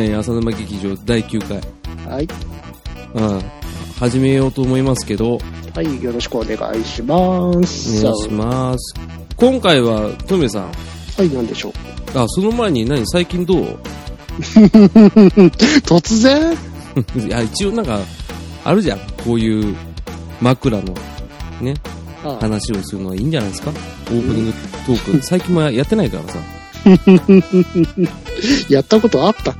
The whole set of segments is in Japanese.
げない浅沼劇場第9回。はい。うん。始めようと思いますけど、おはい、よろしくお願いします。願いします。今回は、トメさん。はい、なんでしょう。あ、その前に何最近どう？突然？いや、一応なんか、あるじゃん。こういう枕の、ね、あ話をするのはいいんじゃないですか？オープニングトーク。最近もやってないからさ。やったことあったっ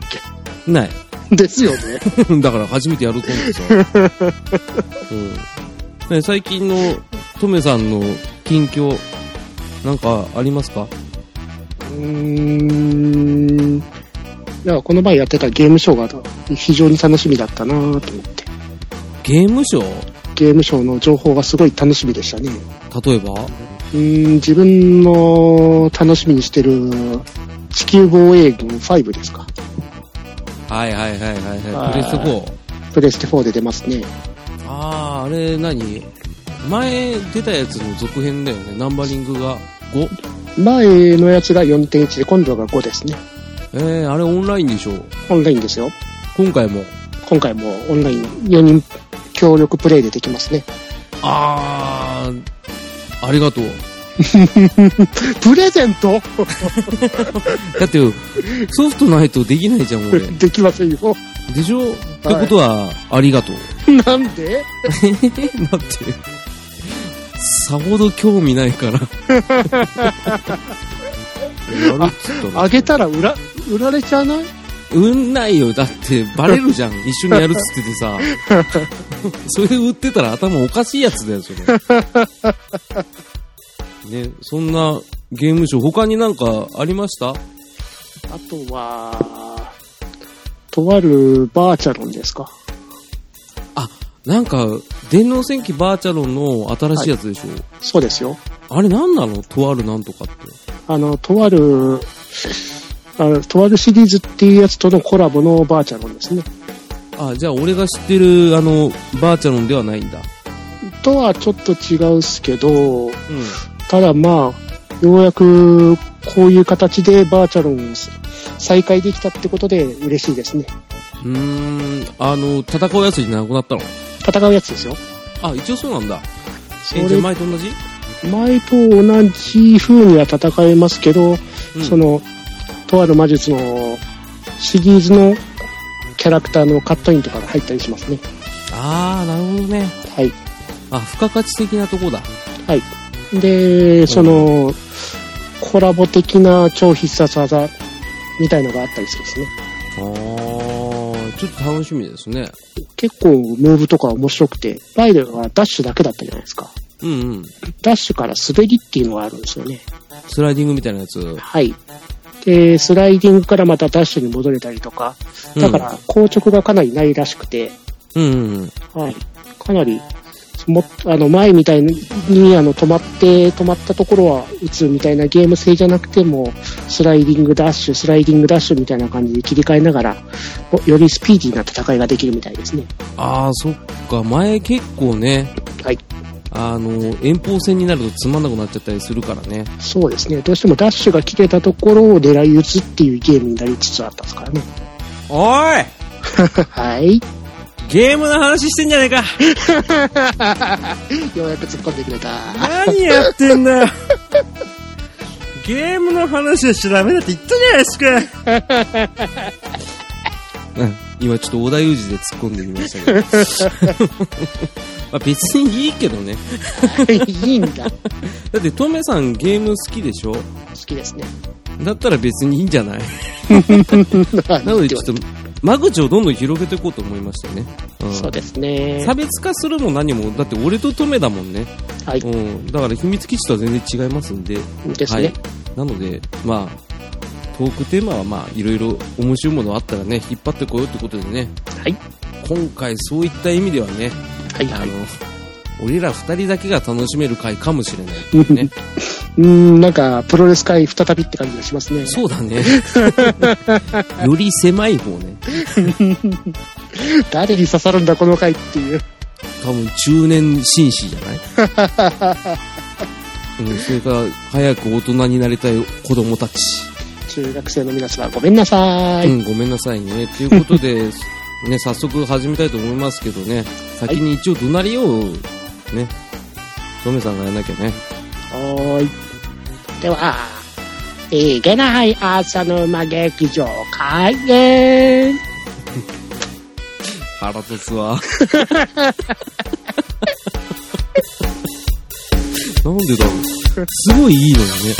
ない。けですよね。だから初めてやろうと思ってさ。うんね、最近のトメさんの近況、なんかありますか？うーん。いや、この前やってたゲームショーが非常に楽しみだったなと思って。ゲームショー？ゲームショーの情報がすごい楽しみでしたね。例えば？うーん、自分の楽しみにしてる地球防衛軍5ですか。はいはいはいはいははいい。プレステ 4? プレステ4で出ますね。あー、あれ何？前出たやつの続編だよね。ナンバリングが 5? 前のやつが4.1で今度が5ですね。えー、あれオンラインでしょ？オンラインですよ。今回も？今回もオンライン4人協力プレイでできますね。あー、ありがとう。プレゼント？だって、ソフトないとできないじゃん、俺。できませんよ。でしょ、ってことは、ありがとう。なんで？だって、さほど興味ないから。あげたら売ら、売られちゃわない？うんないよ。だって、バレるじゃん。一緒にやるっつっててさ。それで売ってたら頭おかしいやつだよ、それ。ね、そんなゲームショー、他になんかありました？あとは、とあるバーチャロンですか？あ、なんか、電脳戦記バーチャロンの新しいやつでしょ、そうですよ。あれなんなの？とあるなんとかって。あの、とある、あの、とあるシリーズっていうやつとのコラボのバーチャロンですね。あ、じゃあ俺が知ってる、あの、バーチャロンではないんだ。とはちょっと違うっすけど、うん。ただまあ、ようやくこういう形でバーチャロン再開できたってことで嬉しいですね。うーん、あの、戦うやつじゃなくなったの？戦うやつですよ。あ、一応そうなんだ。前と同じ？前と同じ風には戦えますけど、うんその、とある魔術のシリーズのキャラクターのカットインとかが入ったりしますね。あー、なるほどね。はい。あ、付加価値的なとこだ。はい。で、その、コラボ的な超必殺技みたいのがあったりするんですね。あー、ちょっと楽しみですね。結構ムーブとか面白くて、ライドはダッシュだけだったじゃないですか。うんうん。ダッシュから滑りっていうのがあるんですよね。スライディングみたいなやつ。はい。で、スライディングからまたダッシュに戻れたりとか、だから、硬直がかなりないらしくて、うん、うんうん。はい。かなり、もあの、前みたいに、あの、止まって、止まったところは打つみたいなゲーム性じゃなくても、スライディングダッシュ、スライディングダッシュみたいな感じで切り替えながら、およりスピーディーな戦いができるみたいですね。あー、そっか。前結構ね、はい。あの、遠方戦になるとつまんなくなっちゃったりするからね。そうですね。どうしてもダッシュが切れたところを狙い撃つっていうゲームになりつつあったんですからね。おい はい。ゲームの話してんじゃねえか ようやく突っ込んでくれた。何やってんだよ ゲームの話はしちゃダメだって言ったじゃないですか うん、今ちょっと織田裕二で突っ込んでみましたけど。まあ別にいいけどね。いいんだ。だってトメさんゲーム好きでしょ？好きですね。だったら別にいいんじゃない？なのでちょっと間口をどんどん広げていこうと思いましたね。うんそうですね。差別化するも何も、だって俺とトメだもんね。はい。うん。だから秘密基地とは全然違いますんで。ですね。はい。なので、まあ、トークテーマはまあ、いろいろ面白いものあったらね、引っ張ってこようってことでね。はい。今回そういった意味ではね、はい。はい。あの、俺ら二人だけが楽しめる回かもしれないね。うーん、なんか、プロレス界再びって感じがしますね。そうだね。より狭い方ね。誰に刺さるんだ、この回っていう。多分中年紳士じゃない？うん、それから早く大人になりたい子供たち。中学生の皆様ごめんなさい。うん、ごめんなさいね。ということで、ね、早速始めたいと思いますけどね、先に一応怒鳴りを、ね、トメさんがやらなきゃね。はーい。では、いけない朝の馬劇場開演腹立つわ。なんでだろう。すごいいいのにね。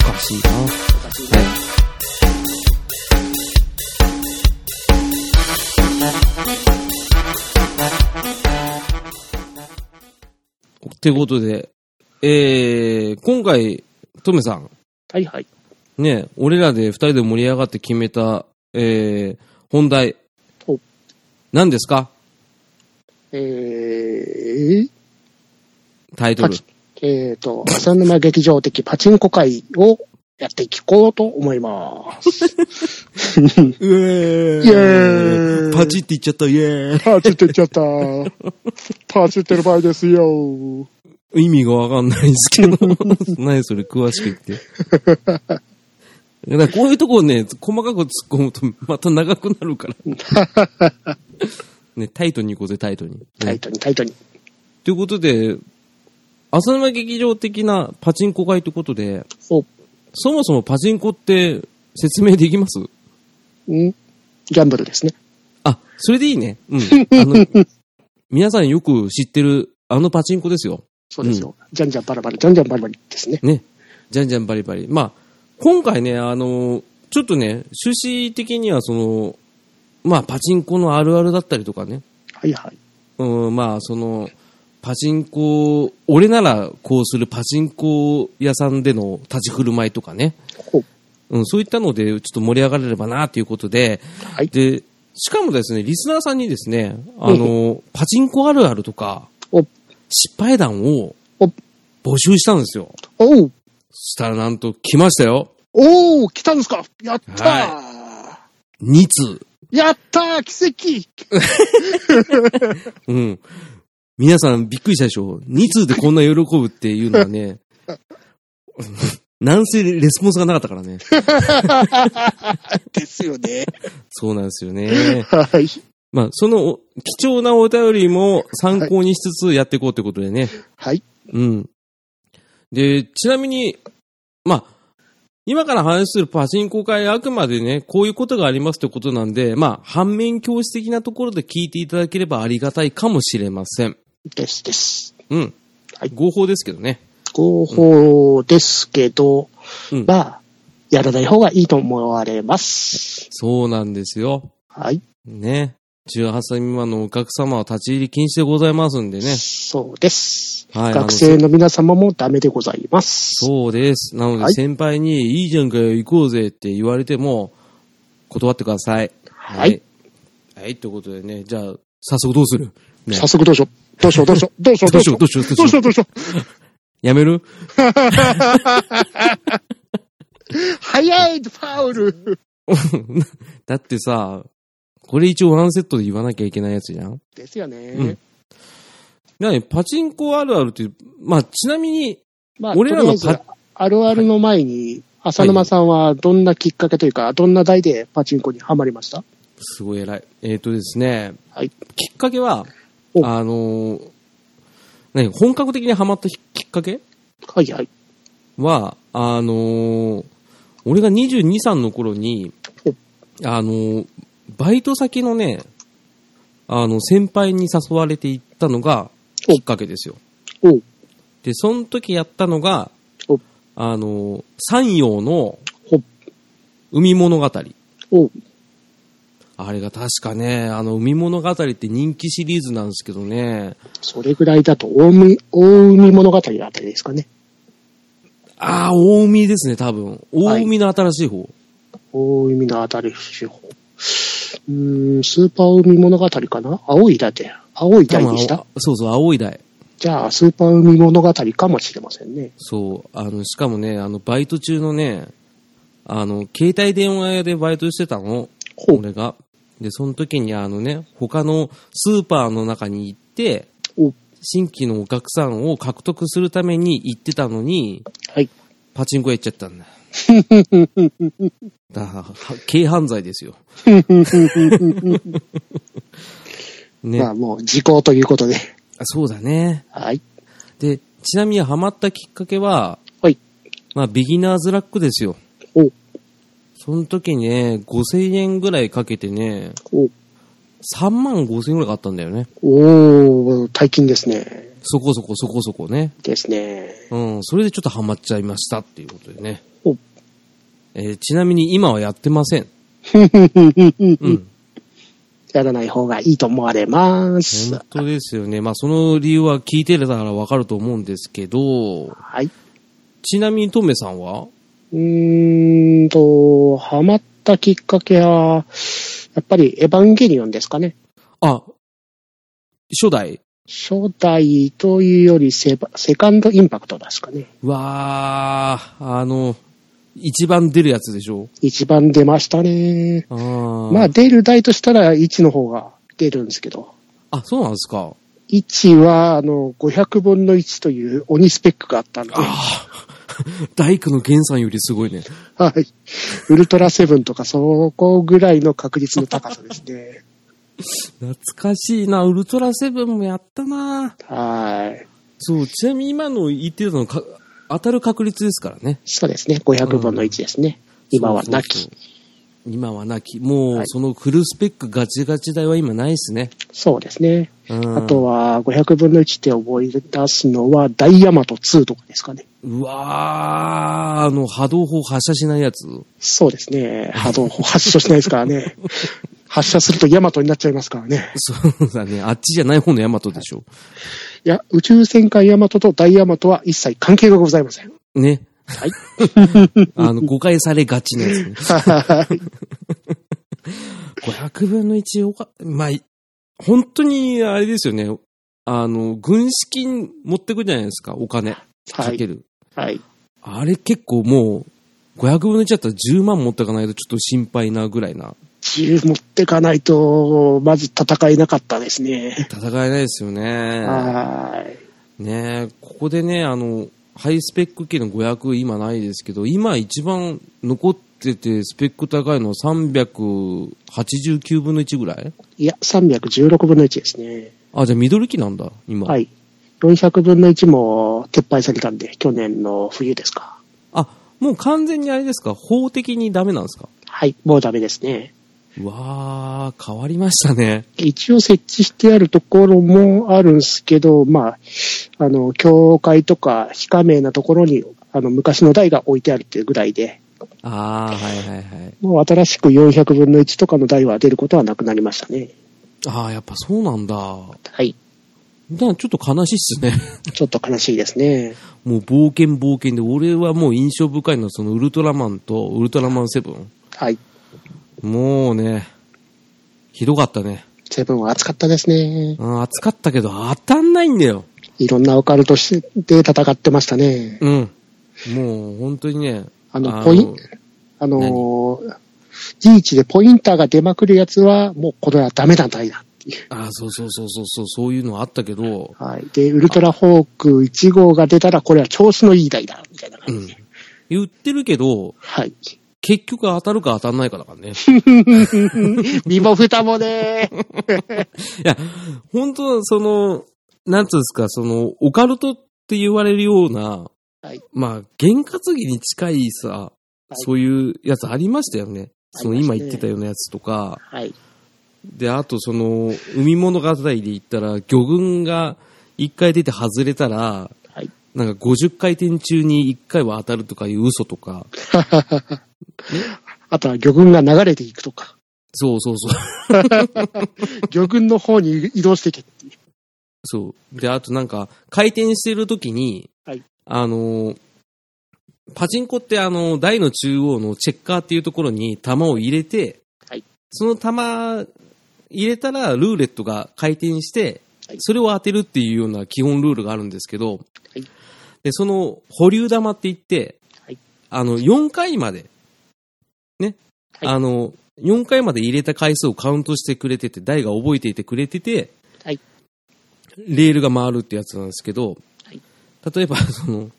おかしいな。はい。ってことで、えー、今回、トメさん、はいはい。ね、俺らで二人で盛り上がって決めた、えー、本題お。何ですか？えー、タイトルえっ、と、浅沼劇場的パチンコ会をやっていこうと思います。うえイエーイパチって言っちゃった、イエーパチって言っちゃった。パチってる場合ですよ。イ。意味がわかんないですけど。何それ、詳しく言って。だからこういうとこをね、細かく突っ込むとまた長くなるから。ね、タイトに行こうぜ、タイトに。タイトにタイトに。ということで、浅沼劇場的なパチンコ会ということで、お、そもそもパチンコって説明できます？ん？ギャンブルですね。あ、それでいいね。うん。あの、皆さんよく知ってる、あのパチンコですよ。そうですよ。じゃんじゃんバラバラ、じゃんじゃんバラバラですね。ね。じゃんじゃんバリバリ。まあ、今回ね、あの、ちょっとね、趣旨的にはその、まあ、パチンコのあるあるだったりとかね。はいはい。うん、まあ、その、パチンコ、俺ならこうするパチンコ屋さんでの立ち振る舞いとかね。ほううん、そういったので、ちょっと盛り上がれればな、ということで、はい。で、しかもですね、リスナーさんにですね、あの、パチンコあるあるとか、お、失敗談をお、募集したんですよ。おう、そしたらなんと来ましたよ。おう、来たんですか？やったー、2通。やったー奇跡 うん。皆さんびっくりしたでしょ ?2 通でこんな喜ぶっていうのはね、なんせレスポンスがなかったからね。ですよね。そうなんですよね。はい。まあ、そのお貴重なお便りも参考にしつつやっていこうってことでね。はい。うん。で、ちなみに、まあ、今から話するパチンコ会あくまでね、こういうことがありますってことなんで、まあ、反面教師的なところで聞いていただければありがたいかもしれません。ですです。うん。はい合法ですけどね。合法ですけど、うんまあ、やらない方がいいと思われます。そうなんですよ。はい。ね。18歳未満のお客様は立ち入り禁止でございますんでね。そうです。はい学生の皆様もダメでございます。そうです。なのではい先輩に、いいじゃんかよ、行こうぜって言われても、断ってください。はい。はい。ということでね、じゃあ、早速どうする？ね早速どうしよう。どうしよう、どうしよう、どうしよう、どうしよう、どうしよう、どうしよう。どうしよう、どうしよう。やめる？早い、ファウル。だってさ、これ一応ワンセットで言わなきゃいけないやつじゃん？ですよね。うんなに、パチンコあるあるって、まあ、ちなみに、まあ、俺らのパあるあるの前に、浅沼さんはどんなきっかけというか、どんな題でパチンコにはまりました？すごい偉い。えっ、とですね、はい。きっかけは、おあのー何、本格的にハマったきっかけ？はいはい。は、あのー俺が22、3の頃にお、あのーバイト先のね、あの、先輩に誘われて行ったのがきっかけですよ。で、その時やったのがお、あのー山陽のほ海物語。あれが確かね、あの、海物語って人気シリーズなんですけどね、それぐらいだと、大海、大海物語あたりですかね。ああ、大海ですね、多分。大海の新しい方。大海のあたり手法。うーん、スーパー海物語かな？青い台で。青い台でした？そうそう、青い台。じゃあ、スーパー海物語かもしれませんね。そう、あの、しかもね、あの、バイト中のね、あの、携帯電話屋でバイトしてたの？俺が。で、その時にあのね、他のスーパーの中に行ってお、新規のお客さんを獲得するために行ってたのに、はい。パチンコ屋行っちゃったんだ。だ軽犯罪ですよ。ね。まあもう時効ということで。あそうだね。はい。で、ちなみにハマったきっかけは、はい。まあ、ビギナーズラックですよ。お、その時にね、5000円ぐらいかけてね、お、3万5000円ぐらい買ったんだよね。おー、大金ですね。そこそこそこそこね。ですね。うん、それでちょっとハマっちゃいましたっていうことでね。お、えーちなみに今はやってません。うんうん。やらない方がいいと思われます本。当ですよね。まあ、その理由は聞いてたらわかると思うんですけど、はい。ちなみにトメさんは？うーんと、ハマったきっかけは、やっぱりエヴァンゲリオンですかね。あ、初代初代というよりセバセカンドインパクトですかね。うわー、あの、一番出るやつでしょ？一番出ましたね。あーまあ出る台としたら1の方が出るんですけど、あ、そうなんですか。1はあの500分の1という鬼スペックがあったんで、はああ、大工の源さんよりすごいね。い。ウルトラセブンとかそこぐらいの確率の高さですね。懐かしいな。ウルトラセブンもやったな。はい。そう、ちなみに今の言ってたのか、当たる確率ですからね。そうですね。500分の1ですね。今はなき。そうそうそう今はなき。もう、はいそのフルスペックガチガチ台は今ないですね。そうですね。うんあとは500分の1って覚え出すのはダイヤマト2とかですかね。うわー、あの、波動砲発射しないやつ。そうですね。波動砲発射しないですからね。発射するとヤマトになっちゃいますからね。そうだね。あっちじゃない方のヤマトでしょ。いや、宇宙戦艦ヤマトとダイヤマトは一切関係がございません。ね。はい。あの、誤解されがちなやつね。はい500分の1おか、まあ、い本当にあれですよね。あの、軍資金持ってくじゃないですか、お金。はい。かける。はい。あれ結構もう、500分の1だったら10万持ってかないとちょっと心配なぐらいな。銃持ってかないと、まず戦えなかったですね。戦えないですよね。はい。ねここでね、あの、ハイスペック系の500今ないですけど、今一番残っててスペック高いのは389分の1ぐらい？いや、316分の1ですね。あ、じゃあミドル機なんだ、今。はい。400分の1も撤廃されたんで、去年の冬ですか。あ、もう完全にあれですか？法的にダメなんですか？はい。もうダメですね。うわー、変わりましたね。一応設置してあるところもあるんですけど、まあ、あの、教会とか非加盟なところに、あの、昔の台が置いてあるっていうぐらいで、あー、はいはいはい。もう新しく400分の1とかの台は出ることはなくなりましたね。あー、やっぱそうなんだ。はい。だからちょっと悲しいっすね。ちょっと悲しいですね。もう冒険冒険で、俺はもう印象深いのはそのウルトラマンとウルトラマンセブン。はい。もうね、ひどかったね。セブンは熱かったですね。うん、暑かったけど当たんないんだよ。いろんなオカルトして戦ってましたね。うん。もう本当にね。あの、ポイン、あのー、リーチでポインターが出まくるやつは、もうこれはダメな台だっていう。あーそうそうそうそうそう、そういうのあったけど、はい。で、ウルトラホーク1号が出たら、これは調子のいい台だ、みたいなうん感じで。。言ってるけど、はい。結局当たるか当たんないかだからね。身も蓋もね。いや、本当その、なんつうんですか、その、オカルトって言われるような、はいまあ、験担ぎに近いさ、そういうやつありましたよね。その今言ってたようなやつとか、はい。で、あとその、海物語で言ったら、魚群が1回出て外れたら、はい。なんか50回転中に1回は当たるとかいう嘘とか、あとは魚群が流れていくとか。そうそうそう。魚群の方に移動していけっていう。そう。で、あとなんか、回転してる時に、はいあのー、パチンコってあの、台の中央のチェッカーっていうところに玉を入れて、はいその玉入れたらルーレットが回転してはい、それを当てるっていうような基本ルールがあるんですけど、はいで、その保留玉って言って、はい。あの、4回まで、ね、はい。あの、4回まで入れた回数をカウントしてくれてて、台が覚えていてくれてて、はい。レールが回るってやつなんですけど、はい。例えば、その、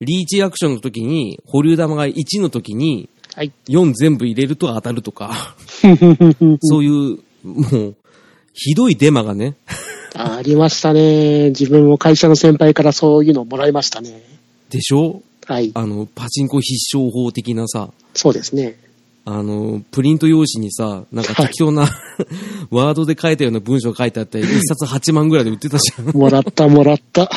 リーチアクションの時に、保留玉が1の時に、はい。4全部入れると当たるとか、そういう、もう、ひどいデマがね、ありましたね。自分も会社の先輩からそういうのをもらいましたね。でしょ？はい。あの、パチンコ必勝法的なさ、そうですね。あの、プリント用紙にさ、なんか適当な、ワードで書いたような文章書いてあって、一冊8万ぐらいで売ってたじゃん。もらった、もらった。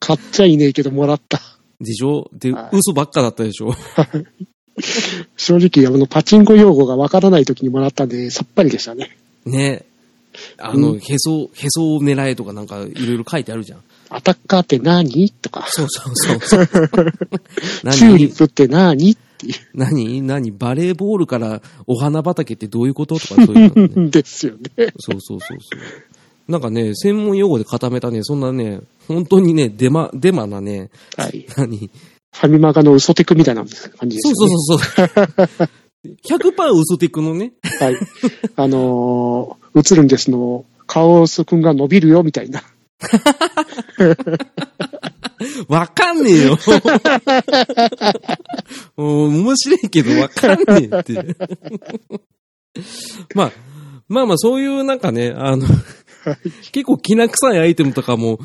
買っちゃいねえけど、もらった。でしょ？で、はい嘘ばっかだったでしょ？正直、あの、パチンコ用語がわからない時にもらったんで、さっぱりでしたね。ね。あの、うんへそ、へそを狙えとかなんかいろいろ書いてあるじゃん。アタッカーって何？とか。そうそうそうそう。チューリ何ップって何？ってい何？何？バレーボールからお花畑ってどういうこととかそういうの、ね。う。ですよね。そうそうそうそう。なんかね、専門用語で固めたね、そんなね、本当にね、デマ、デマなね、はい。何？ファミマガの嘘テクみたいな感じですそう。そうそうそう。100%嘘テクのね、はい。あのー、映るんですの、カオスくんが伸びるよ、みたいな。わかんねえよ。面白いけどわかんねえって。まあ、まあまあそういうなんかね、あの、結構きな臭いアイテムとかも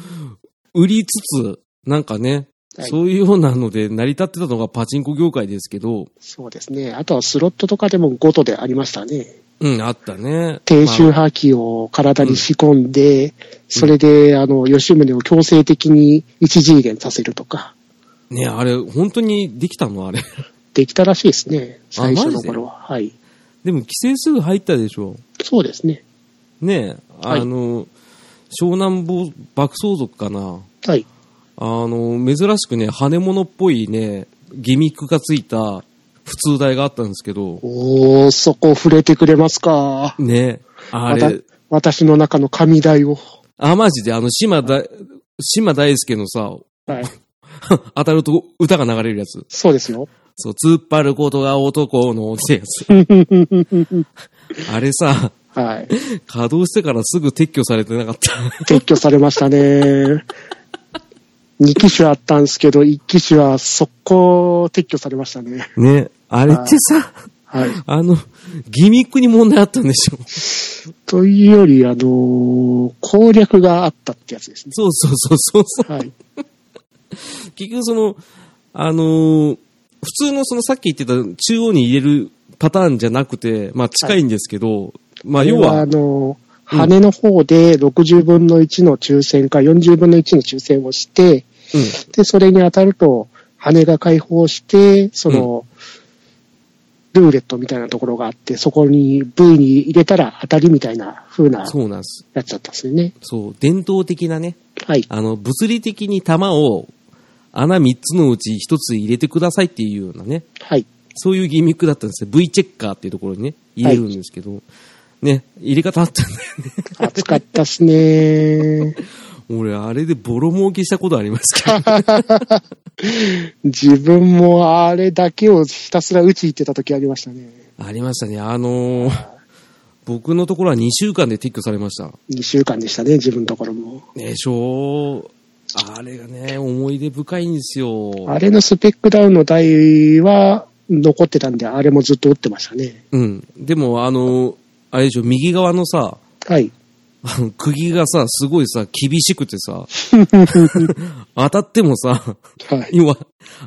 売りつつ、なんかね、はいそういうようなので成り立ってたのがパチンコ業界ですけど、そうですね。あとはスロットとかでも5とでありましたね。うん、あったね。低周波器を体に仕込んで、それで、あの、吉宗を強制的に一次元させるとか、ね、あれ、本当にできたのあれ。できたらしいですね。あ最初の頃は。はい。でも規制すぐ入ったでしょ。そうですね。ねあはいの、湘南暴爆走族かな。はい。あの、珍しくね、羽物っぽいね、ギミックがついた普通台があったんですけど、おー、そこ触れてくれますか。ね、あれ、私の中の神台を。あ、マジで、あの、島だ、島大輔のさ、はい。当たると歌が流れるやつ。そうですよ。そう、突っ張ることが男のってやつ。あれさ、はい。稼働してからすぐ撤去されてなかった。撤去されましたね。2機種あったんですけど、1機種は速攻撤去されましたね。ね、あれってさ、はい。あの、ギミックに問題あったんでしょ？というより、あのー攻略があったってやつですね。そうそうそうそうそう。はい。結局その、あのー普通のそのさっき言ってた中央に入れるパターンじゃなくて、まあ近いんですけど、まあ要はあ、のー、うん羽の方で60分の1の抽選か40分の1の抽選をして、うん、で、それに当たると、羽が解放して、その、ルーレットみたいなところがあって、そこに V に入れたら当たりみたいな風なそうなんです。やつだったんですよね。そう、伝統的なね、はい。あの、物理的に弾を穴3つのうち1つ入れてくださいっていうようなね、はい。そういうギミックだったんですよ。V チェッカーっていうところにね、入れるんですけど、ね、入れ方あったんだよね。暑かったっすね。俺、あれでボロ儲けしたことありますけど。自分もあれだけをひたすら打ち行ってた時ありましたね。ありましたね。あのー僕のところは2週間で撤去されました。2週間でしたね、自分のところも。でしょう。あれがね、思い出深いんですよ。あれのスペックダウンの台は残ってたんで、あれもずっと打ってましたね。うん。でも、あのーあれでしょ、右側のさ、はい。あの、釘がさ、すごいさ、厳しくてさ、当たってもさ、はい。要は、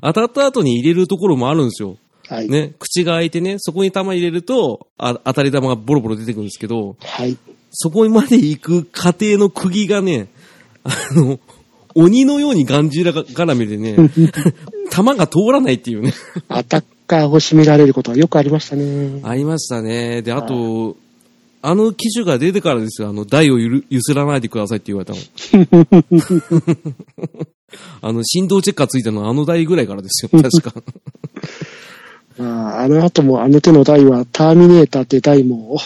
当たった後に入れるところもあるんですよ。はい。ね、口が開いてね、そこに玉入れると、あ当たり玉がボロボロ出てくるんですけど、はい。そこまで行く過程の釘がね、あの、鬼のようにがんじら絡めでね、弾が通らないっていうね。アタッカーを締められることはよくありましたね。ありましたね。で、あと、あの機種が出てからですよ、あの、台をゆる揺すらないでくださいって言われたの。あの、振動チェッカーついたのはあの台ぐらいからですよ、確か。ああの後もあの手の台はターミネーターって台も、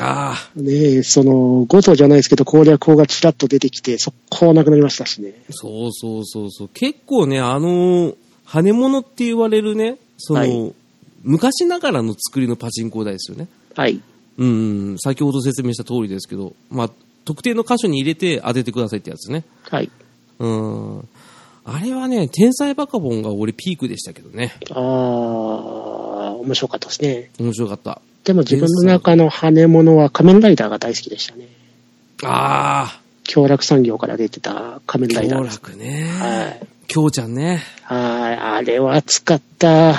ああ、ねえ、その、5頭じゃないですけど攻略法がちらっと出てきて、速攻なくなりましたしね。そうそうそうそう。結構ね、あの、羽物って言われるね、その、はい昔ながらの作りのパチンコ台ですよね。はい。うんうん、先ほど説明した通りですけど、まあ、特定の箇所に入れて当ててくださいってやつね。はい。うん。あれはね、天才バカボンが俺ピークでしたけどね。ああ、面白かったですね。面白かった。でも自分の中の羽物は仮面ライダーが大好きでしたね。あ京楽産業から出てた仮面ライダーです。楽ね。はい。京ちゃんね。はい。あれは使った。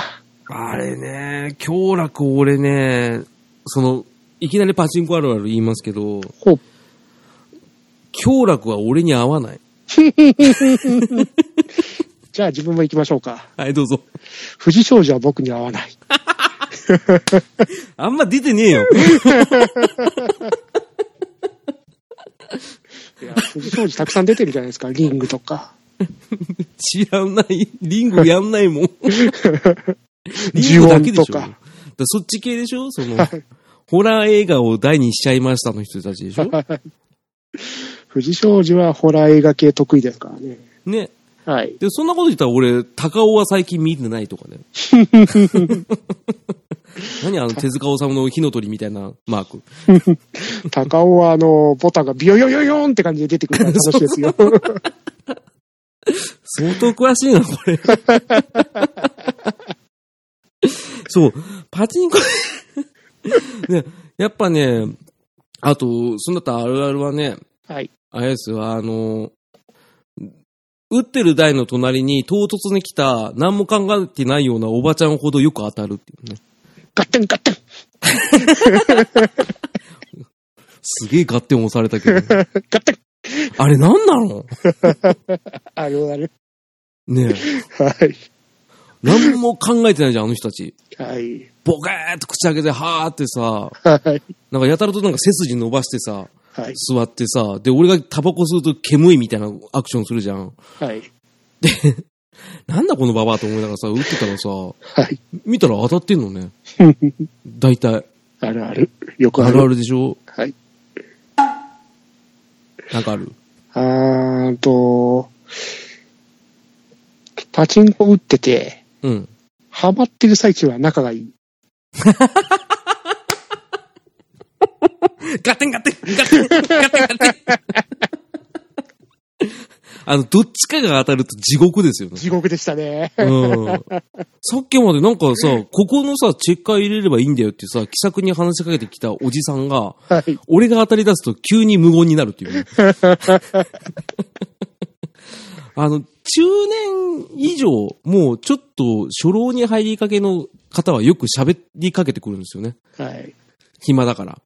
あれね、京楽俺ね、その、いきなりパチンコあるある言いますけど、ほう。京楽は俺に合わない。じゃあ自分も行きましょうか。はい、どうぞ。富士商事は僕に合わない。あんま出てねえよ。いや、富士商事たくさん出てるじゃないですか。リングとか。知らない。リングやんないもん。リジングオだけでしょ。ンとかだからそっち系でしょそのはい、ホラー映画を題にしちゃいましたの人たちでしょ？富士商事はホラー映画系得意ですからね。ね。はい。で、そんなこと言ったら俺、高尾は最近見てないとかね。何あの手塚治虫の火の鳥みたいなマーク。高尾はあの、ボタンがビヨヨヨヨンって感じで出てくるから 楽しいですよ。相当詳しいな、これ。そう、パチンコ、ね、やっぱね、あと、そんだったらあるあるはね、はい。あれですよ、あの、打ってる台の隣に唐突に来た、何も考えてないようなおばちゃんほどよく当たるっていうね。ガッテンガッテンすげえ合点押されたけど。ガッテンあれ何なの？あるある。ねえ。はい。何も考えてないじゃん、あの人たち。はい。ボケーっと口開けて、はーってさ、はい。なんかやたらとなんか背筋伸ばしてさ、はい。座ってさ、で、俺がタバコ吸うと煙いみたいなアクションするじゃん。はい。なんだこのババアと思いながらさ、打ってたらさ、はい。見たら当たってんのね。大体。あるある。よくある。あるあるでしょ？はい。なんかある？あーと、パチンコ打ってて、うん。ハマってる最中は仲がいい。ガテンガテンガテンガテンガテン あの、どっちかが当たると地獄ですよね。地獄でしたね。うん。さっきまでなんかさ、ここのさ、チェッカー入れればいいんだよってさ、気さくに話しかけてきたおじさんが、はい。俺が当たり出すと急に無言になるっていうね。あの、中年以上、もうちょっと初老に入りかけの方はよく喋りかけてくるんですよね。はい。暇だから。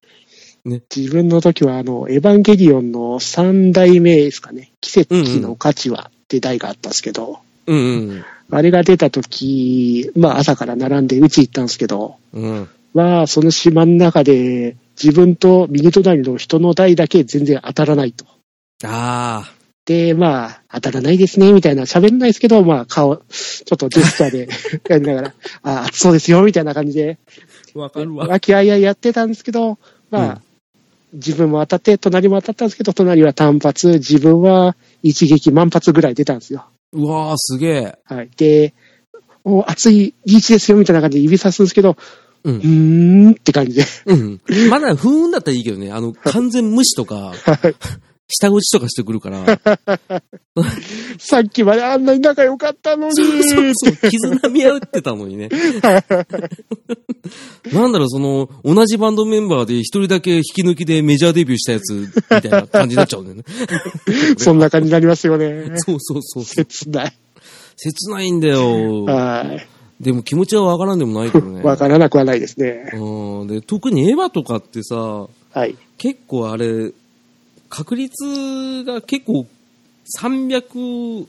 自分の時は、あの、エヴァンゲリオンの三代目ですかね。奇跡の価値はって題があったんですけど、うんうんあれが出た時、まあ朝から並んでうち行ったんですけど、うん。うん。まあその島の中で自分と右隣の人の台だけ全然当たらないと。あで、まあ、当たらないですね、みたいな、喋んないですけど、まあ、顔、ちょっとジェスチャーで やりながら、ああ、熱そうですよ、みたいな感じで、あ、わかるわ。和気あいあいやってたんですけど、まあ、うん自分も当たって、隣も当たったんですけど、隣は単発、自分は一撃万発ぐらい出たんですよ。うわー、すげえ。はい。で、お熱いリーチですよ、みたいな感じで指さすんですけど、う。うんーんって感じで。うん。まだ不運だったらいいけどね、あの、完全無視とか、下打ちとかしてくるから、さっきまであんなに仲良かったのにそうそうそう、絆み合ってたのにね。なんだろう、その、同じバンドメンバーで一人だけ引き抜きでメジャーデビューしたやつ、みたいな感じになっちゃうんだよね。そんな感じになりますよね。そうそうそう。切ない。切ないんだよ。はい。でも気持ちはわからんでもないけどね。わからなくはないですね。うん。で、特にエヴァとかってさ、はい。結構あれ、確率が結構300、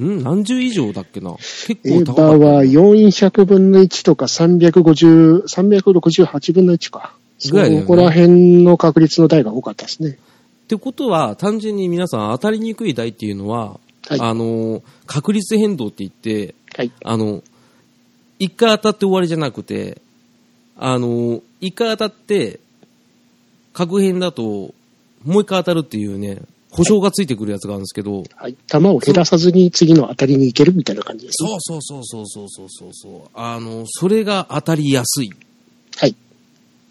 ん何十以上だっけな結エヴァ構高かった。は400分の1とか350、368分の1か。ぐらいねそこら辺の確率の台が多かったですね。ってことは、単純に皆さん当たりにくい台っていうのは、はいあの、確率変動って言って、はい。あの、一回当たって終わりじゃなくて、あの、一回当たって、確変だと、もう一回当たるっていうね、保証がついてくるやつがあるんですけど、はい、球を減らさずに次の当たりに行けるみたいな感じですね。そうそうそうそうそうそうそうあの、それが当たりやすい。はい。っ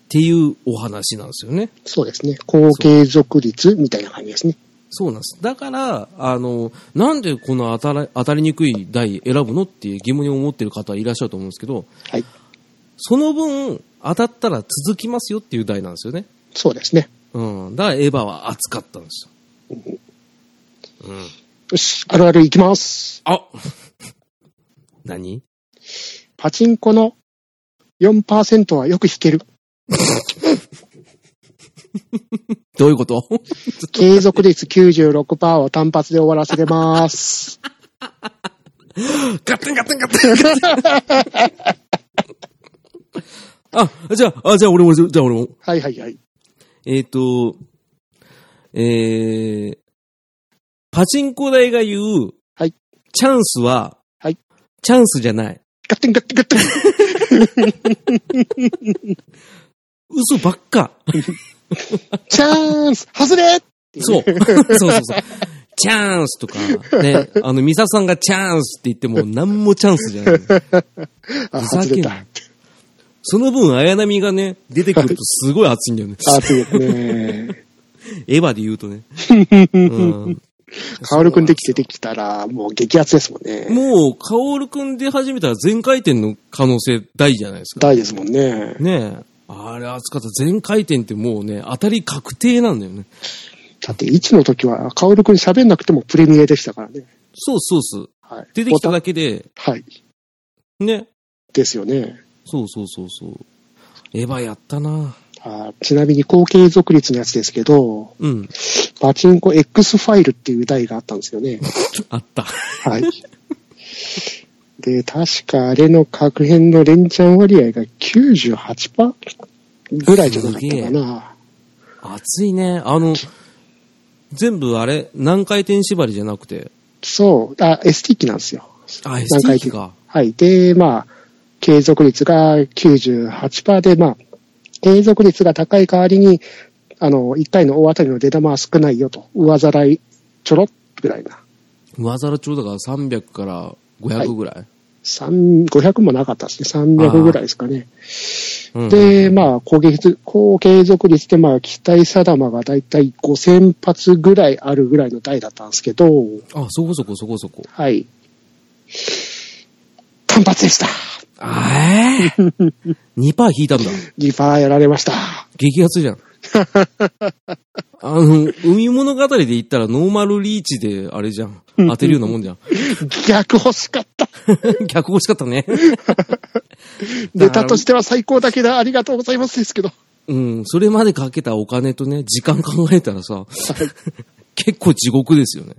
ていうお話なんですよね。そうですね。高継続率みたいな感じですね。そうなんです。だから、あの、なんでこの当たり当たりにくい台選ぶのっていう疑問に思ってる方いらっしゃると思うんですけど、はい。その分、当たったら続きますよっていう台なんですよね。そうですね。うん。だからエヴァは熱かったんですよ。うん。よし、あるあるいきます。あ何？パチンコの4%はよく弾ける。どういうこと？継続率96%を単発で終わらせてます。ガッテンガッテンガッテンガッテンあ、じゃあ、あ、じゃあ俺も、じゃあ俺も。はいはいはい。えっ、と、えー、パチンコ台が言う、はいチャンスは、はいチャンスじゃない。ガッテンガッテンガッテン。嘘ばっか。チャンス外れそう。そうそうそう。チャンスとか、ね、あの、ミサさんがチャンスって言っても何もチャンスじゃない。あ、ふざけんな。その分、綾波がね、出てくるとすごい熱いんだよね。あ、そうですね。エヴァで言うとね。うん、カオルくんできてできたら、もう激アツですもんね。もう、カオルくんで始めたら全回転の可能性大じゃないですか。大ですもんね。ねえ。あれ熱かった。全回転ってもうね、当たり確定なんだよね。だって、1の時は、カオルくん喋んなくてもプレミアでしたからね。そうそうそう。はい。出てきたボだけで、はい。ね。ですよね。そうそうそうそう。エヴァやったなあちなみに、高継続率のやつですけど、うん。パチンコ X ファイルっていう台があったんですよね。あった。はい。で、確かあれの確変の連チャン割合が98%ぐらいじゃなかったかな。熱いね。あの、全部あれ、何回転縛りじゃなくて。そう。あ、ST 機なんですよ。あ、ST 機か。はい。で、まあ、継続率が98%で、まあ、継続率が高い代わりに、あの、1回の大当たりの出玉は少ないよと。上ざらいちょろっぐらいな。上皿町だから300から500ぐらい？三500もなかったですね。300ぐらいですかね。うんで、まあ、攻撃率、高継続率で、まあ、期待定まがだいたい5000発ぐらいあるぐらいの台だったんですけど、あ、そこそこそこそこ。はい。単発でした。あえー、2%引いたんだ。リファーやられました。激アツじゃん。あの、海物語で言ったらノーマルリーチで、あれじゃん。当てるようなもんじゃん。逆欲しかった。逆欲しかったね。ネタとしては最高だけど、ありがとうございますですけど。うん、それまでかけたお金とね、時間考えたらさ、結構地獄ですよね。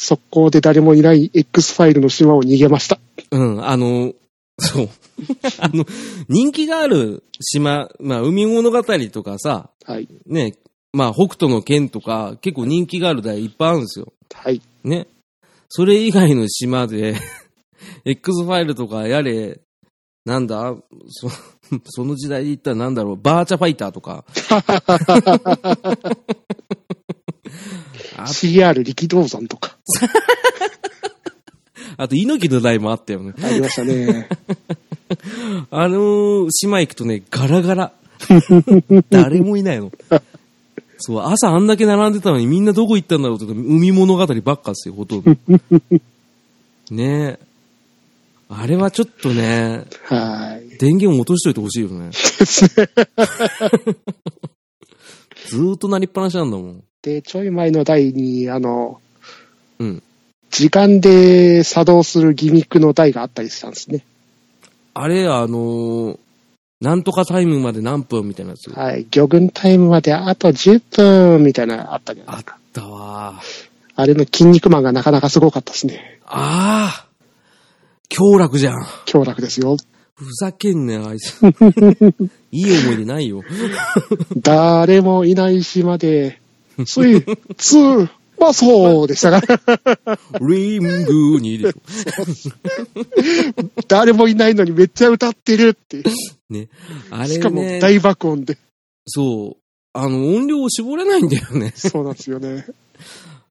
速攻で誰もいない X ファイルの島を逃げました。うん、あの、そう。あの、人気がある島、まあ、海物語とかさ、はい。ね、まあ、北斗の剣とか、結構人気がある台いっぱいあるんですよ。はい。ね。それ以外の島で、X ファイルとかやれ、なんだ？そ その時代で言ったらなんだろう、バーチャファイターとか。あ CR 力道山とか。あと、猪木の台もあったよね。ありましたね。あのー島行くとね、ガラガラ。誰もいないの。そう、朝あんだけ並んでたのにみんなどこ行ったんだろうとか、海物語ばっかっすよ、ほとんど。ねえ。あれはちょっとね、はい。電源を落としといてほしいよね。ずーっとなりっぱなしなんだもん。で、ちょい前の台に、あの、うん。時間で作動するギミックの台があったりしたんですね。あれ、あのーなんとかタイムまで何分みたいなやつ。はい。魚群タイムまであと10分みたいなのあったじゃないあったわー。あれのキン肉マンがなかなかすごかったですね。ああ強楽じゃん。強楽ですよ。ふざけんなよ、あいつ。いい思い出ないよ。誰もいない島で、スイ、ツー、まあそうでしたから。リングにでしょ。誰もいないのにめっちゃ歌ってるって。ね。あれしかもね、大爆音で。そう。あの、音量を絞れないんだよね。そうなんですよね。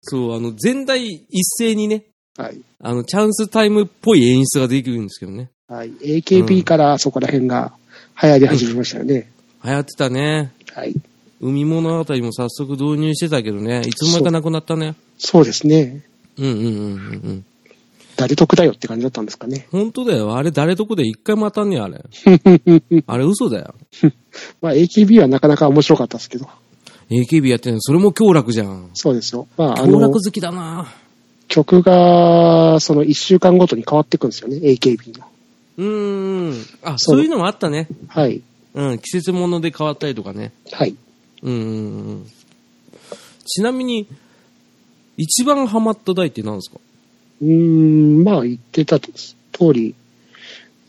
そう、あの、全体一斉にね、はい。あの、チャンスタイムっぽい演出ができるんですけどね。はい。AKB からそこら辺が流行り始めましたよね。流行ってたね。はい。海物語も早速導入してたけどね、いつの間にかなくなったね。そうですね。うんうんうんうんうん。誰得だよって感じだったんですかね。本当だよ。あれ誰とこで一回も当たんねえ、あれ。あれ嘘だよ。まあ AKB はなかなか面白かったですけど。AKB やってんの、それも強楽じゃん。そうですよ。まああの強楽好、きだな曲が、その1週間ごとに変わっていくんですよね、AKB の。うーん。あ、そうそういうのもあったね。はい。うん、季節物で変わったりとかね。はい。うん。ちなみに、一番ハマった台って何ですか？うーん、まあ言ってた通り、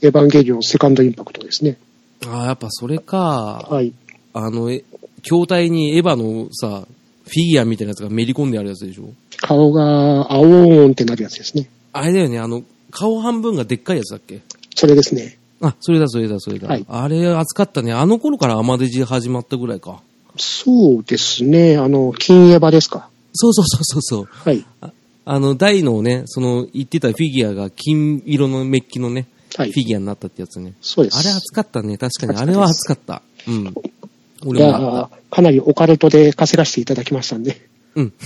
エヴァンゲリオンセカンドインパクトですね。ああ、やっぱそれか。はい。あの、え筐体にエヴァのさ、フィギュアみたいなやつがめり込んであるやつでしょ？顔が青ーんってなるやつですね。あれだよね、あの、顔半分がでっかいやつだっけ？それですね。あ、それだ、それだ、それだ。はいあれ、熱かったね。あの頃からアマデジ始まったぐらいか。そうですね。あの、金エヴァですか？そうそうそうそう。はい。あの、大のね、その、言ってたフィギュアが金色のメッキのね、はいフ。ィギュアになったってやつね。そうです。あれ熱かったね。確かに。あれは熱かった。うん。い俺もあっやーかなりオカルトで稼がせていただきましたんで。た。うん。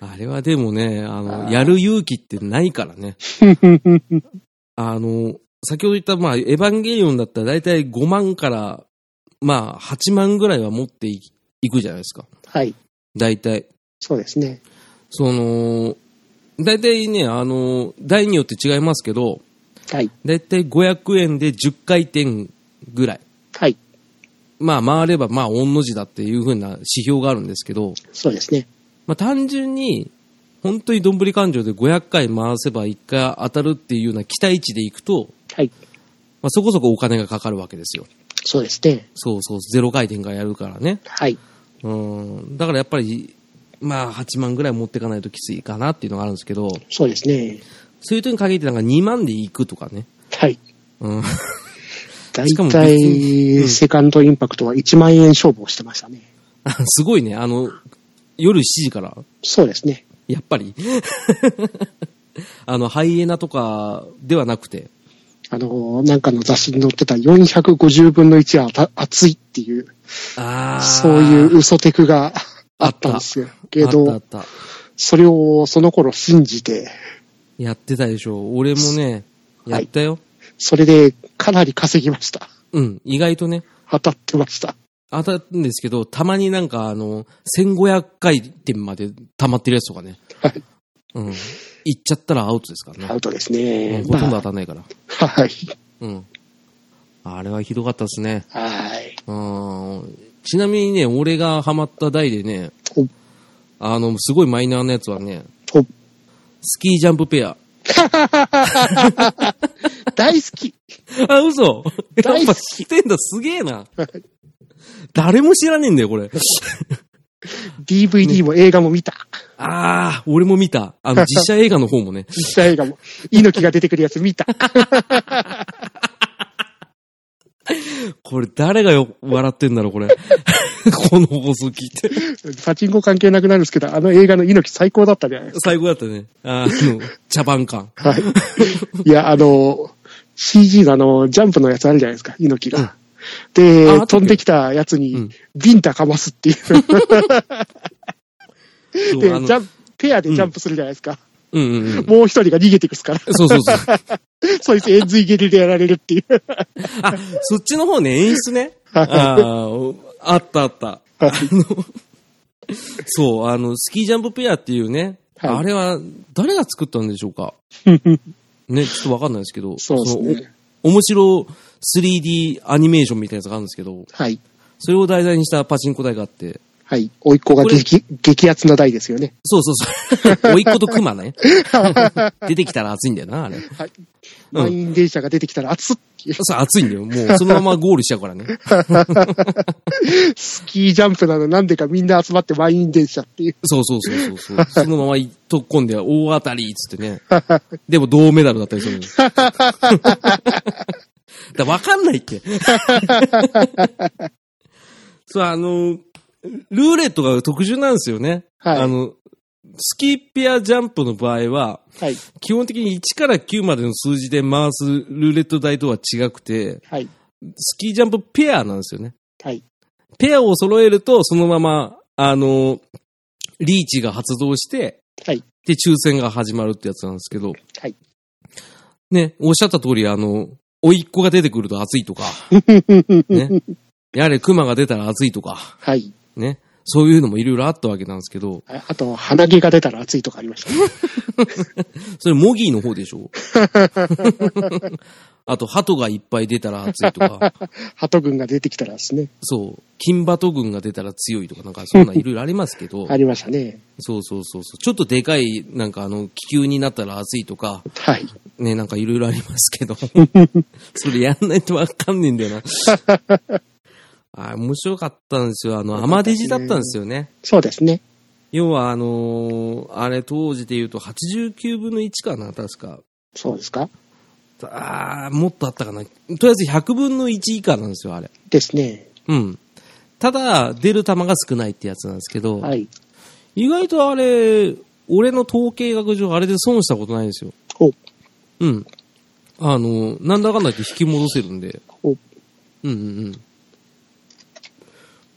あれはでもね、あの、あーやる勇気ってないからね。あの、先ほど言った、まあ、エヴァンゲリオンだったら大体5万から、まあ、8万ぐらいは持っていいくじゃないですか。はい。大体。そうですね。その、大体ね、あの、台によって違いますけど、はい。大体500円で10回転ぐらい。はい。まあ、回れば、まあ、御の字だっていう風な指標があるんですけど、そうですね。まあ、単純に、本当にどんぶり勘定で500回回せば1回当たるっていうような期待値でいくと、はい。まあ、そこそこお金がかかるわけですよ。そうですね。そうそう、ゼロ回転からやるからね。はい。うん。だからやっぱり、まあ、8万ぐらい持っていかないときついかなっていうのがあるんですけど、そうですね。そういう時に限ってなんか2万で行くとかね。はい。うん。大しかも別にうん体、セカンドインパクトは1万円勝負をしてましたね。すごいね。あの、夜7時から、そうですね。やっぱり。あの、ハイエナとかではなくて、あの、なんかの雑誌に載ってた450分の1はた熱いっていう。そういう嘘テクがあったんですよ。けど。それをその頃信じて、やってたでしょ。俺もね、やったよ。それでかなり稼ぎました。うん。意外とね、当たってました。当たるんですけど、たまになんかあの、1500回転まで溜まってるやつとかね。はい。うん。行っちゃったらアウトですからね。アウトですうねん。ほとんど当またんないから。あはい。うん。あれはひどかったですね。はい。うん。ちなみにね、俺がハマった台でね、おあの、すごいマイナーなやつはね、おスキージャンプペア。大好き。あ、嘘やっぱ大好き知ってんだ、すげえな。誰も知らねえんだよ、これ。DVD も映画も見た。ああ、俺も見た。あの、実写映画の方もね。実写映画も。猪木が出てくるやつ見た。これ誰がよ、笑ってんだろう、これ。この放送聞いて。パチンコ関係なくなるんですけど、あの映画の猪木最高だったじゃないです最高だったね。あの、茶番感。か。はい。いや、あの、CG のあの、ジャンプのやつあるじゃないですか、猪木が。うんあで飛んできたやつにうん、ビンタかますっていう。で、ジャンプ、ペアでジャンプするじゃないですか。うんうんうん。もう一人が逃げてくすから、そうそうそう。そいつ円髄蹴りでやられるっていう。あ、そっちの方ね、演出ね。はいあーあったあった。あの、そう、あの、スキージャンプペアっていうね、はいあれは誰が作ったんでしょうか？ね、ちょっとわかんないですけど、そうですのね。お面白 3D アニメーションみたいなやつがあるんですけど、はい。それを題材にしたパチンコ台があって、はい。甥っ子が激、激アツな台ですよね。そうそうそう。おいっ子とクマね。出てきたら熱いんだよな、あれ。はい。満員電車が出てきたら熱っ。そう、熱いんだよ。もう、そのままゴールしちゃうからね。スキージャンプなのなんでかみんな集まって満員電車っていう。そうそうそうそうそう。そのまま突っ込んで大当たりっつってね。でも銅メダルだったりするの。だわかんないって。そう、あの、ルーレットが特殊なんですよね。はいあの、スキーペアジャンプの場合は、はい。基本的に1から9までの数字で回すルーレット台とは違くて、はい。スキージャンプペアなんですよね。はい。ペアを揃えると、そのまま、あの、リーチが発動して、はい。で、抽選が始まるってやつなんですけど、はい。ね、おっしゃった通り、あの、甥いっ子が出てくると熱いとか、ね。やれ、熊が出たら熱いとか、はい。ね。そういうのもいろいろあったわけなんですけど、ああと、鼻毛が出たら熱いとかありましたね。それモギーの方でしょ？あと、鳩がいっぱい出たら熱いとか、鳩軍が出てきたらですね。そう、金バト軍が出たら強いとか、なんかそんないろいろありますけど、ありましたね。そうそうそうそう、ちょっとでかい、なんかあの、気球になったら熱いとか、はい。ね、なんかいろいろありますけど、それやんないとわかんねえんだよな。あ面白かったんですよ。あの、アマデジだったんですよね。そうですね。要は、あのーあれ当時で言うと89分の1かな、確か。そうですか？あーもっとあったかな。とりあえず100分の1以下なんですよ、あれ。ですね。うん。ただ、出る球が少ないってやつなんですけど、はい。意外とあれ、俺の統計学上、あれで損したことないんですよ。お、うん。あの、なんだかんだ言って引き戻せるんで。お、うんうんうん。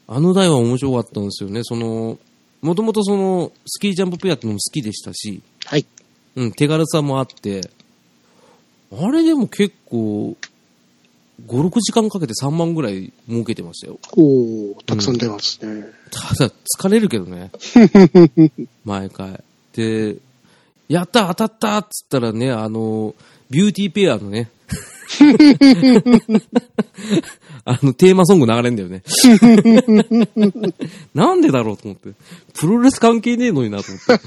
あの台は面白かったんですよね。その、もともとその、スキージャンプペアってのも好きでしたし、はい。うん、手軽さもあって、あれでも結構、5、6時間かけて3万ぐらい儲けてましたよ。おーたくさん出ますね。ただ、疲れるけどね。毎回。で、やった当たったっつったらね、あの、ビューティーペアのね、あの、テーマソング流れんだよね。なんでだろうと思って。プロレス関係ねえのになと思って。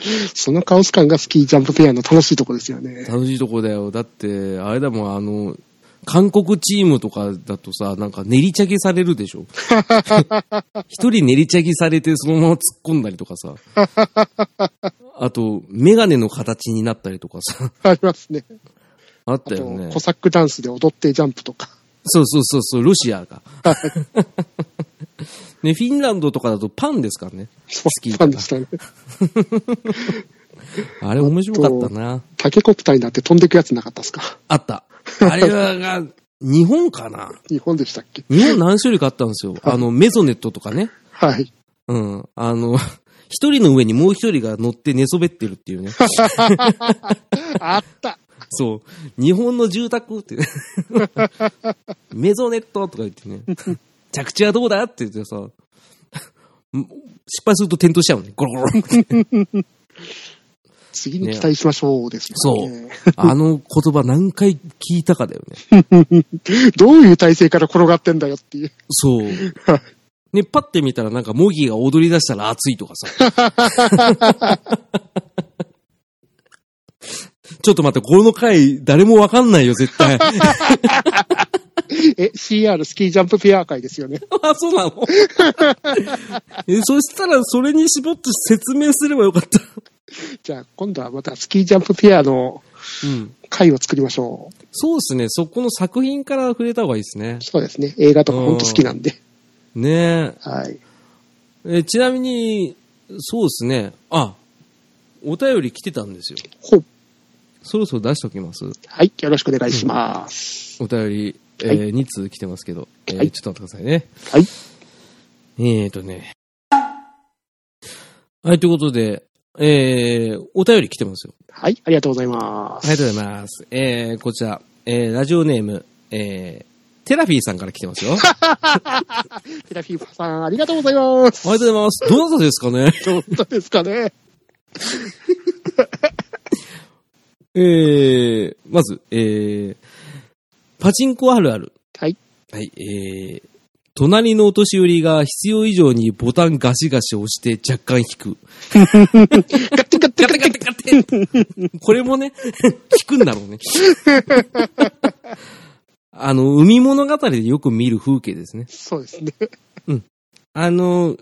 そのカオス感がスキージャンプペアの楽しいとこですよね。楽しいとこだよ。だって、あれだもん、あの、韓国チームとかだとさ、なんか練り茶ぎされるでしょ？一人練り茶ぎされてそのまま突っ込んだりとかさ。あと、メガネの形になったりとかさ。ありますね。あったよねコ。サックダンスで踊ってジャンプとか。そうそうそうそう、ロシアが。ね、フィンランドとかだとパンですからね。そうスキーとかファンでしたね。あれ面白かったな。タケコプターになって飛んでくやつなかったですか？あった。あれはが、日本かな？日本でしたっけ？日本何種類かあったんですよ。あの、メゾネットとかね。はい。うん。あの、一人の上にもう一人が乗って寝そべってるっていうね。あった。そう。日本の住宅って。メゾネットとか言ってね。着地はどうだって言ってさ。失敗すると転倒しちゃうね。ゴロゴロって。次に期待しましょうです、そうね。あの言葉何回聞いたかだよね。どういう体勢から転がってんだよっていう。そう。ね、パッて見たらなんかモギーが踊り出したら熱いとかさ。ちょっと待って、この回誰もわかんないよ、絶対。え、CR スキージャンプペア会ですよね。あ、そうなの？え、そしたらそれに絞って説明すればよかった。じゃあ、今度はまたスキージャンプペアのうん。会を作りましょう。そうですね。そこの作品から触れた方がいいですね。そうですね。映画とか本当好きなんで。ねはい。え。えちなみに、そうですね。あ、お便り来てたんですよ。ほう。そろそろ出しときます？はい。よろしくお願いします。お便り、えはいー、2通来てますけど、えーはいちょっと待ってくださいね。はい。えーとね。はい、ということで、えー、お便り来てますよ。はい。ありがとうございます。ありがとうございます。えー、こちら、えー、ラジオネーム、えー、テラフィーさんから来てますよ。あ テラフィーさん、ありがとうございます。りがとうございます。どなたですかね？どうですかね？えー、まず、えー、パチンコあるある。はい。はい、えー、隣のお年寄りが必要以上にボタンガシガシ押して若干引く。ガッテガッテガテガテガテこれもね、引くんだろうね。あの、海物語でよく見る風景ですね。そうですね。あの、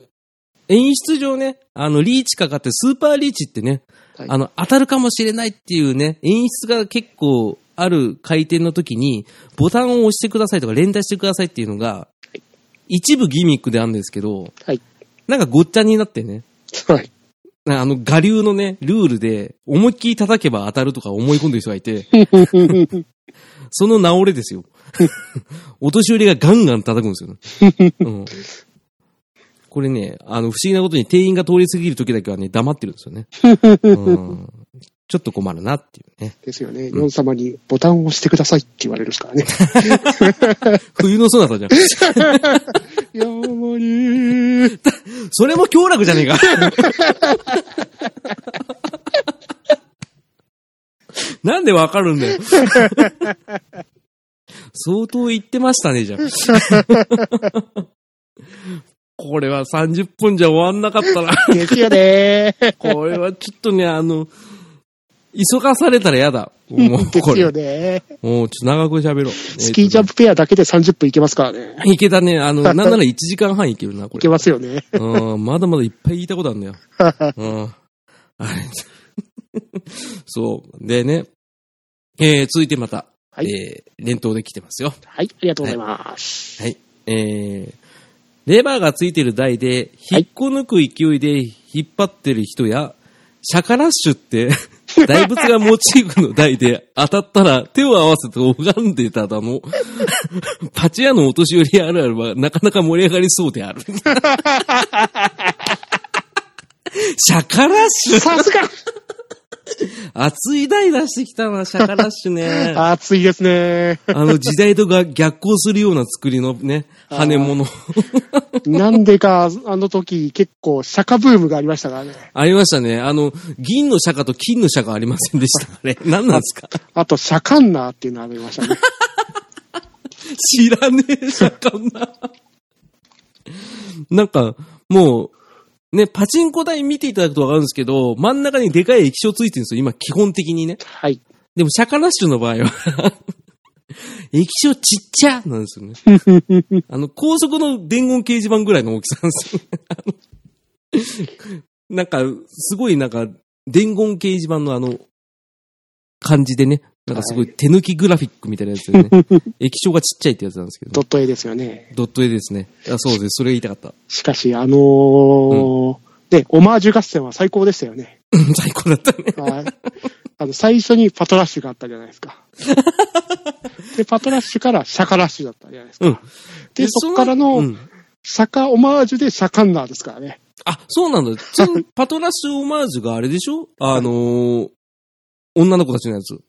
演出上ね、あの、リーチかかって、スーパーリーチってね、はいあの、当たるかもしれないっていうね、演出が結構ある回転の時に、ボタンを押してくださいとか連打してくださいっていうのが、一部ギミックであるんですけど、はい。なんかごっちゃになってね、はい。あの、我流のね、ルールで、思いっきり叩けば当たるとか思い込んでる人がいて、その直れですよ。お年寄りがガンガン叩くんですよね。うん、これね、あの、不思議なことに店員が通り過ぎる時だけはね、黙ってるんですよね。うん、ちょっと困るなっていうね。ですよね。ヨン様にボタンを押してくださいって言われるからね。冬のそなたじゃん。やまりそれも強楽じゃねえか。なんでわかるんだよ。相当言ってましたね、じゃあ。これは30分じゃ終わんなかったな。ですよね。これはちょっとね、あの、急がされたら嫌だ。もう、ですよ。ね。もう、ちょっと長く喋ろう。スキージャンプペアだけで30分いけますからね。いけたね。あの、なんなら1時間半いけるな、これ。いけますよね。うん、まだまだいっぱい言いたことあるんだよ。うん。あれ。そう。でね。えー、続いてまた、はいえー、連投で来てますよ。はい、ありがとうございます。はい。えー、レバーがついてる台で、引っこ抜く勢いで引っ張ってる人や、シャカラッシュって、大仏がモチーフの台で当たったら手を合わせて拝んでただの、パチ屋のお年寄りあるあるはなかなか盛り上がりそうである。シャカラッシュ。さすが熱い台出してきたな、シャカラッシュね。暑いですね。あの時代とが逆行するような作りのね、羽物。なんでか、あの時結構釈迦ブームがありましたからね。ありましたね。あの、銀の釈迦と金の釈迦ありませんでした。あれ、何なんですか？あと、シャカンナーっていうのがありましたね。知らねえ、釈迦な。なんか、もう、ね、パチンコ台見ていただくとわかるんですけど、真ん中にでかい液晶ついてるんですよ。今、基本的にね。はい。でも、シャカラッシュの場合は、液晶ちっちゃなんですよね。あの、高速の伝言掲示板ぐらいの大きさなんですよね。あのなんか、すごいなんか、伝言掲示板のあの、感じでね、なんかすごい手抜きグラフィックみたいなやつでね、液晶がちっちゃいってやつなんですけど、ドット絵ですよね。ドット絵ですね。あそうです。それ言いたかった。しかし、あのーね、オマージュ合戦は最高でしたよね。最高だったね。はい。あの、最初にパトラッシュがあったじゃないですか。で、パトラッシュからシャカラッシュだったじゃないですか。うんで、そっからの、うんシャカオマージュでシャカンナーですからね。あ、そうなんだ。パトラッシュオマージュがあれでしょ？あのー、女の子たちのやつ。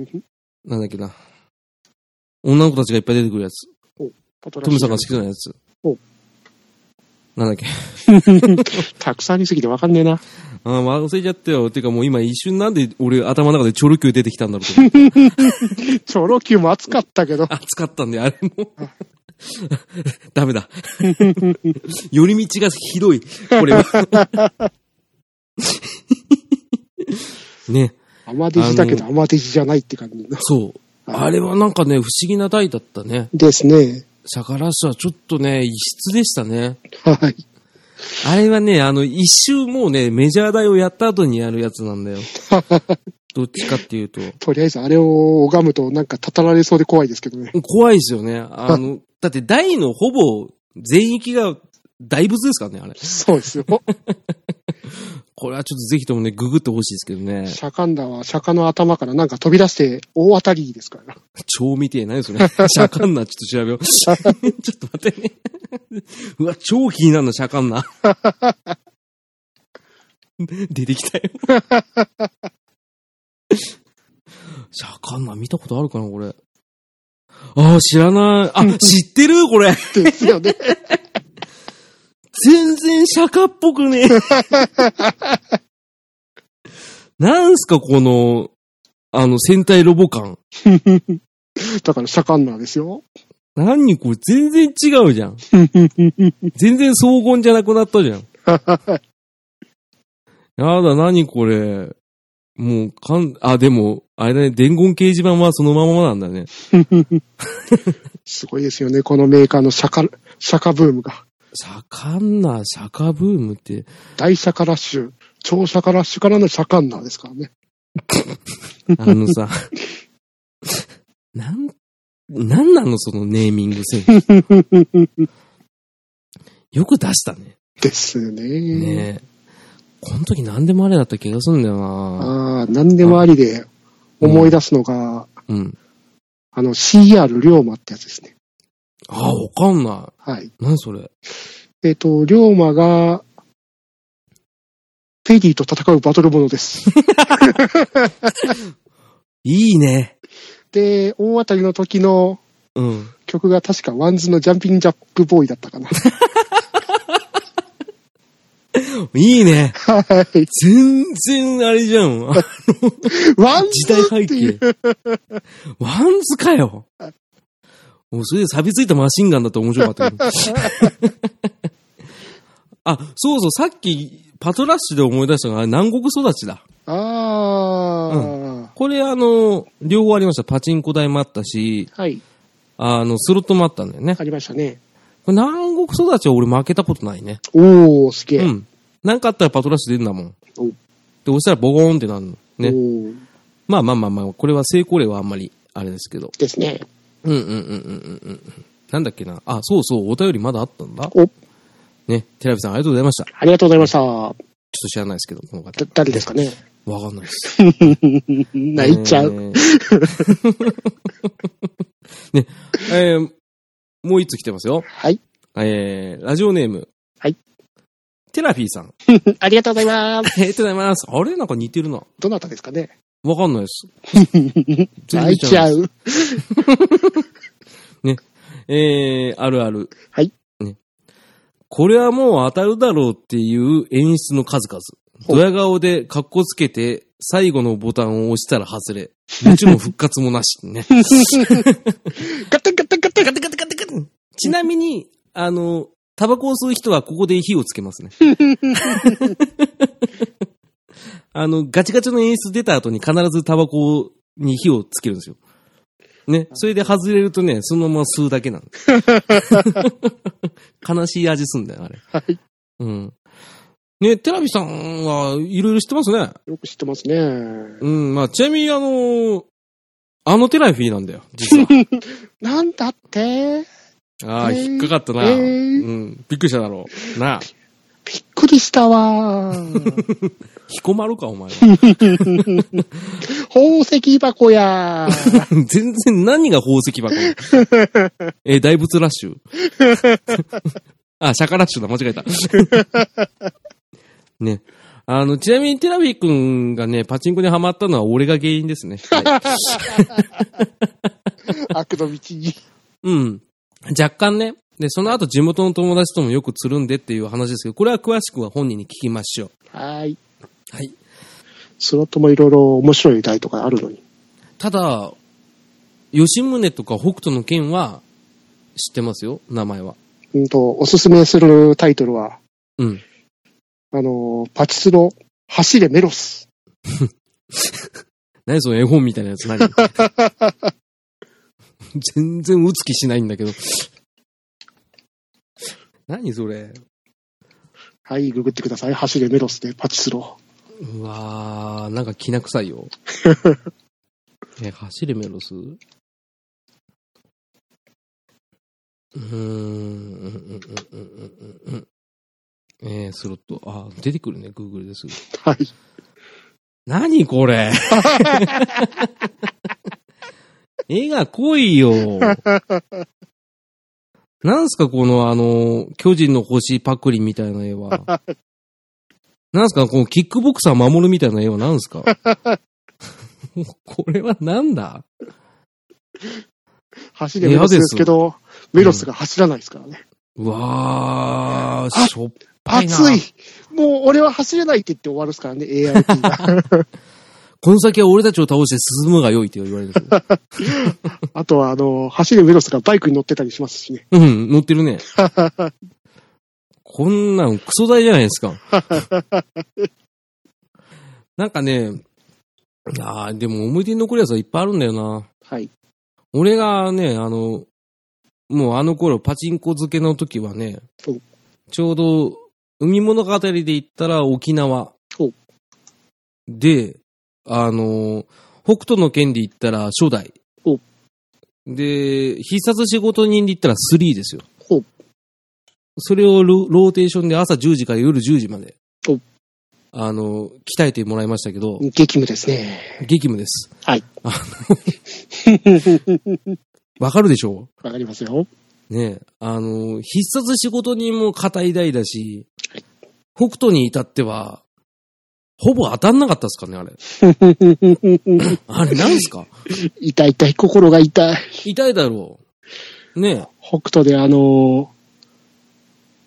うんなんだっけな。女の子たちがいっぱい出てくるやつ。パトムさんが好きなやつお。なんだっけ。ュ。たくさんありすぎてわかんねえな。あー忘れちゃったよ。てかもう今一瞬なんで俺頭の中でチョロ Q 出てきたんだろうと思って。チョロ Q も熱かったけど。熱かったんで、あれも。ダメだ。寄り道がひどい。これは。ね。アマデジだけどアマデジじゃないって感じの。そう。あれはなんかね、不思議な台だったね。ですね。シャカラはちょっとね、異質でしたね。はい。あれはね、あの、一周もうね、メジャー台をやった後にやるやつなんだよ。どっちかっていうと。とりあえずあれを拝むとなんかたたられそうで怖いですけどね。怖いですよね。あの、だって台のほぼ全域が大仏ですからね、あれ。そうですよ。これはちょっとぜひともね、ググってほしいですけどね。シャカンダは釈迦の頭からなんか飛び出して大当たりですから。超見てえ、何それ。シャカンナ、ちょっと調べよう。ちょっと待ってね。うわ、超気になるの、シャカンナ。出てきたよ。シャカンナ見たことあるかな、これ。ああ、知らない。あ、知ってるこれ。ですよね。全然釈迦っぽくねえ。なんすか、この、あの、戦隊ロボ感。だからシャカンナーですよ。何これ、全然違うじゃん。全然荘厳じゃなくなったじゃん。やだ、何これ。もう、かん、あ、でも、あれだね、伝言掲示板はそのままなんだね。すごいですよね。このメーカーのシャカ、シャカブームが。盛んなシャカブームって、大シャカラッシュ、超シャカラッシュからのシャカンナーですからね。あのさ、なん、なんなのそのネーミングセンス。よく出したね。ですよね。ねえ。この時何でもあれだった気がするんだよなああ、何でもありで思い出すのが、うん。あの、CR 龍馬ってやつですね。ああ、わかんなはい。い。何それ？えっ、と、龍馬が、ペリーと戦うバトルものです。いいね。で、大当たりの時のうん。曲が確か WANDS の Jumpin' Jack Boy だったかな。いいね。はい。全然あれじゃん。あワン時代背。景。ワンズかよ。もうそれで錆びついたマシンガンだと面白かったけど。あ、そうそう、さっきパトラッシュで思い出したのが南国育ちだ。あこれあの、両方ありました。パチンコ台もあったし、ー。はい。あの、スロットもあったんだよね。ありましたね。これ南国育ちは俺負けたことないね。おー、すげえ。うん。なんかあったらパトラッシュ出るんだもん。おで、押したらボコーンってなるの。ね。まあまあまあまあ、これは成功例はあんまり、あれですけど。ですね。うんうんうんうんうんうん。なんだっけな？あ、そうそう、お便りまだあったんだ。お、ね。テラビさんありがとうございました。ちょっありがとうございました。と知らないですけど、この方だ。誰ですかね？わかんないです。泣いちゃう。えーね、えーもう一つ来てますよ。はい。えー、ラジオネーム。はい。テラフィーさん。ありがとうございます。ありがとうございます。あれ？なんか似てるな。どなたですかね？わかんないです。泣いちゃう。えー、あるある。はい。ね。これはもう当たるだろうっていう演出の数々。ドヤ顔で格好つけて、最後のボタンを押したら外れ。もちろん復活もなし。ね。ガタガタガタガテガテガテガテちなみに、あの、タバコを吸う人はここで火をつけますね。あの、ガチガチの演出出た後に必ずタバコに火をつけるんですよ。ね？それで外れるとね、そのまま吸うだけなの。悲しい味すんだよ、あれ。はい。うん。ね、テラビさんはいろいろ知ってますね。よく知ってますね。うん、まあ、ちなみにあのあのテラフィーなんだよ、実は。なんだって？ああ、えー引っかかったな。えーうん、びっくりしただろう。なあ、びっくりしたわー。彦丸か、お前は。宝石箱やー。全然何が宝石箱 えー大仏ラッシュあ、シャカラッシュだ、間違えた。ね。あの、ちなみにテラビー君がね、パチンコにハマったのは俺が原因ですね。はい、悪の道に。うん。若干ね。で、その後地元の友達ともよくつるんでっていう話ですけど、これは詳しくは本人に聞きましょはい。う。はい。スロットもいろいろ面白い台とかあるのに。ただ、吉宗とか北斗の剣は知ってますよ、名前は。うんと、おすすめするタイトルは、うん。あのー、パチスロ、走れメロス。何その絵本みたいなやつ何？全然打つ気しないんだけど。何それはい、ググってください。走れメロスでパチスロ。うわー、なんかきな臭いよ。え、走れメロス？うーん、うん、うん、うん、うん、うん、うん。えー、スロット。あ、出てくるね、Google ですぐ。はい。何これ 絵が濃いよ。なんすかこのあの、巨人の星パクリみたいな絵は。なんすかこのキックボクサー守るみたいな絵はなんすか？これはなんだ？走れメロスですけど、メロスが走らないですからね。うわー、あしょっぱいな。熱いもう俺は走れないって言って終わるですからね、ARP が。この先は俺たちを倒して進むが良いって言われる。あとは、あの、走れメロスがバイクに乗ってたりしますしね。うん、乗ってるね。こんなんクソ大じゃないですか。なんかね、いやーでも思い出に残るやつはいっぱいあるんだよな。はい。俺がね、あの、もうあの頃パチンコ漬けの時はねお、ちょうど海物語で言ったら沖縄お。で、あの、北斗の剣で言ったら初代お。で、必殺仕事人で言ったら3ですよ。それをロローテーションで朝10時から夜10時までおあの、鍛えてもらいましたけど、激務ですね。激務です。はい。わかるでしょ？わかりますよ。ねえ、あの、必殺仕事人も硬い台だし、北斗に至っては、ほぼ当たんなかったですかね、あれ。あれ、なんすか？痛い痛い、心が痛い。痛いだろう。ね北斗であの、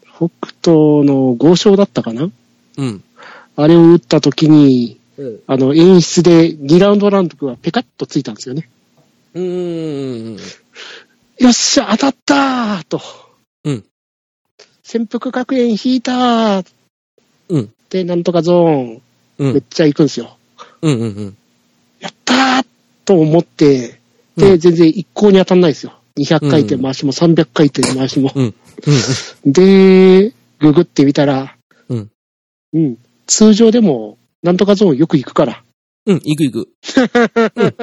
北斗の豪商だったかな？え。うん。あれを打った時に、うん。あの、演出で2ラウンドランドがペカッとついたんですよね。うーん。よっしゃ、当たったーと。うん。潜伏学園引いたーうん。で、なんとかゾーン、うん。めっちゃ行くんですよ。うん。うん。うん。やったーと思って、で、うん全然一向に当たんないですよ。200回転回しも300回転回しも。うん。うん。で、ググってみたら、うん。うん。通常でも、なんとかゾーンよく行くから。うん、行く行く。うん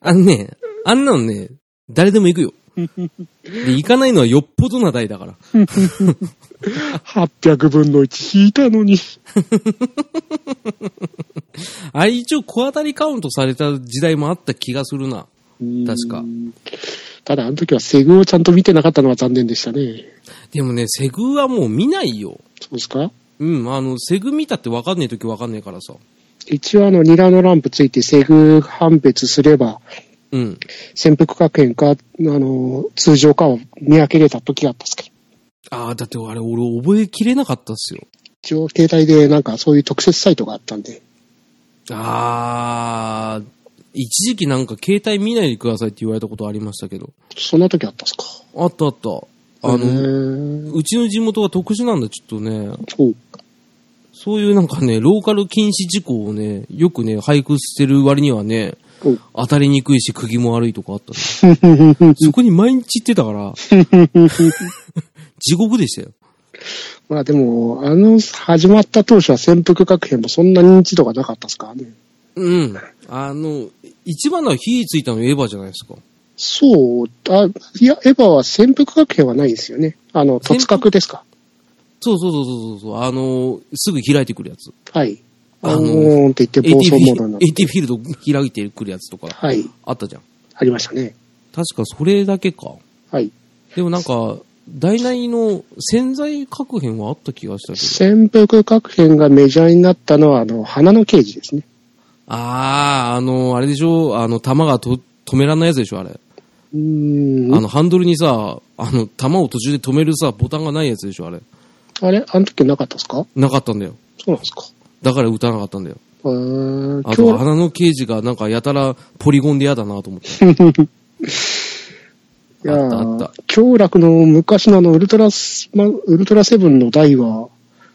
あのね、あんなのね、誰でも行くよ。で、行かないのはよっぽどな台だから。800分の1引いたのに。あれ一応小当たりカウントされた時代もあった気がするな。確かうん。ただ、あの時はセグをちゃんと見てなかったのは残念でしたね。でもね、セグはもう見ないよ。そうですか？うん、あの、セグ見たってわかんないときわかんないからさ。一応あの、ニラのランプついてセグ判別すれば、うん。潜伏学園か、あの、通常かを見分けれた時があったんですけど。ああ、だってあれ俺覚えきれなかったっすよ。一応携帯でなんかそういう特設サイトがあったんで。ああ、一時期なんか携帯見ないでくださいって言われたことありましたけど。そんな時あったんですか？あったあった。あへの、ーうちの地元が特殊なんだ、ちょっとね。そう。そういうなんかね、ローカル禁止事項をね、よくね、俳句してる割にはね、お当たりにくいし、釘も悪いとかあったね。そこに毎日行ってたから、地獄でしたよ。まあでも、あの、始まった当初は潜伏学園もそんな認知度がなかったですからね。うん。あの、一番のは火ついたのエヴァじゃないですか。そう、あ、いや、エヴァは潜伏学園はないですよね。あの、突角ですか。そうそうそうそうそう。あの、すぐ開いてくるやつ。はい。ああののーんって言って暴走モードになィって。AT フィールド開いてくるやつとか、はい。あったじゃん。ありましたね。確かそれだけか。はい。でもなんか、大内の潜在確変はあった気がしたけど。潜伏学園がメジャーになったのは、あの、花の刑事ですね。あー、あの、あれでしょ？あの、弾がと止めらんないやつでしょあれ。うーん。あの、ハンドルにさ、あの、弾を途中で止めるさ、ボタンがないやつでしょあれ。あれ？あの時なかったですか？なかったんだよ。そうなんですか。だから撃たなかったんだよ。えー、あと、今日、花の刑事がなんかやたらポリゴンで嫌だなと思って。いやあったあった。京楽の昔のあの、ウルトラスマ、ウルトラセブンの台は、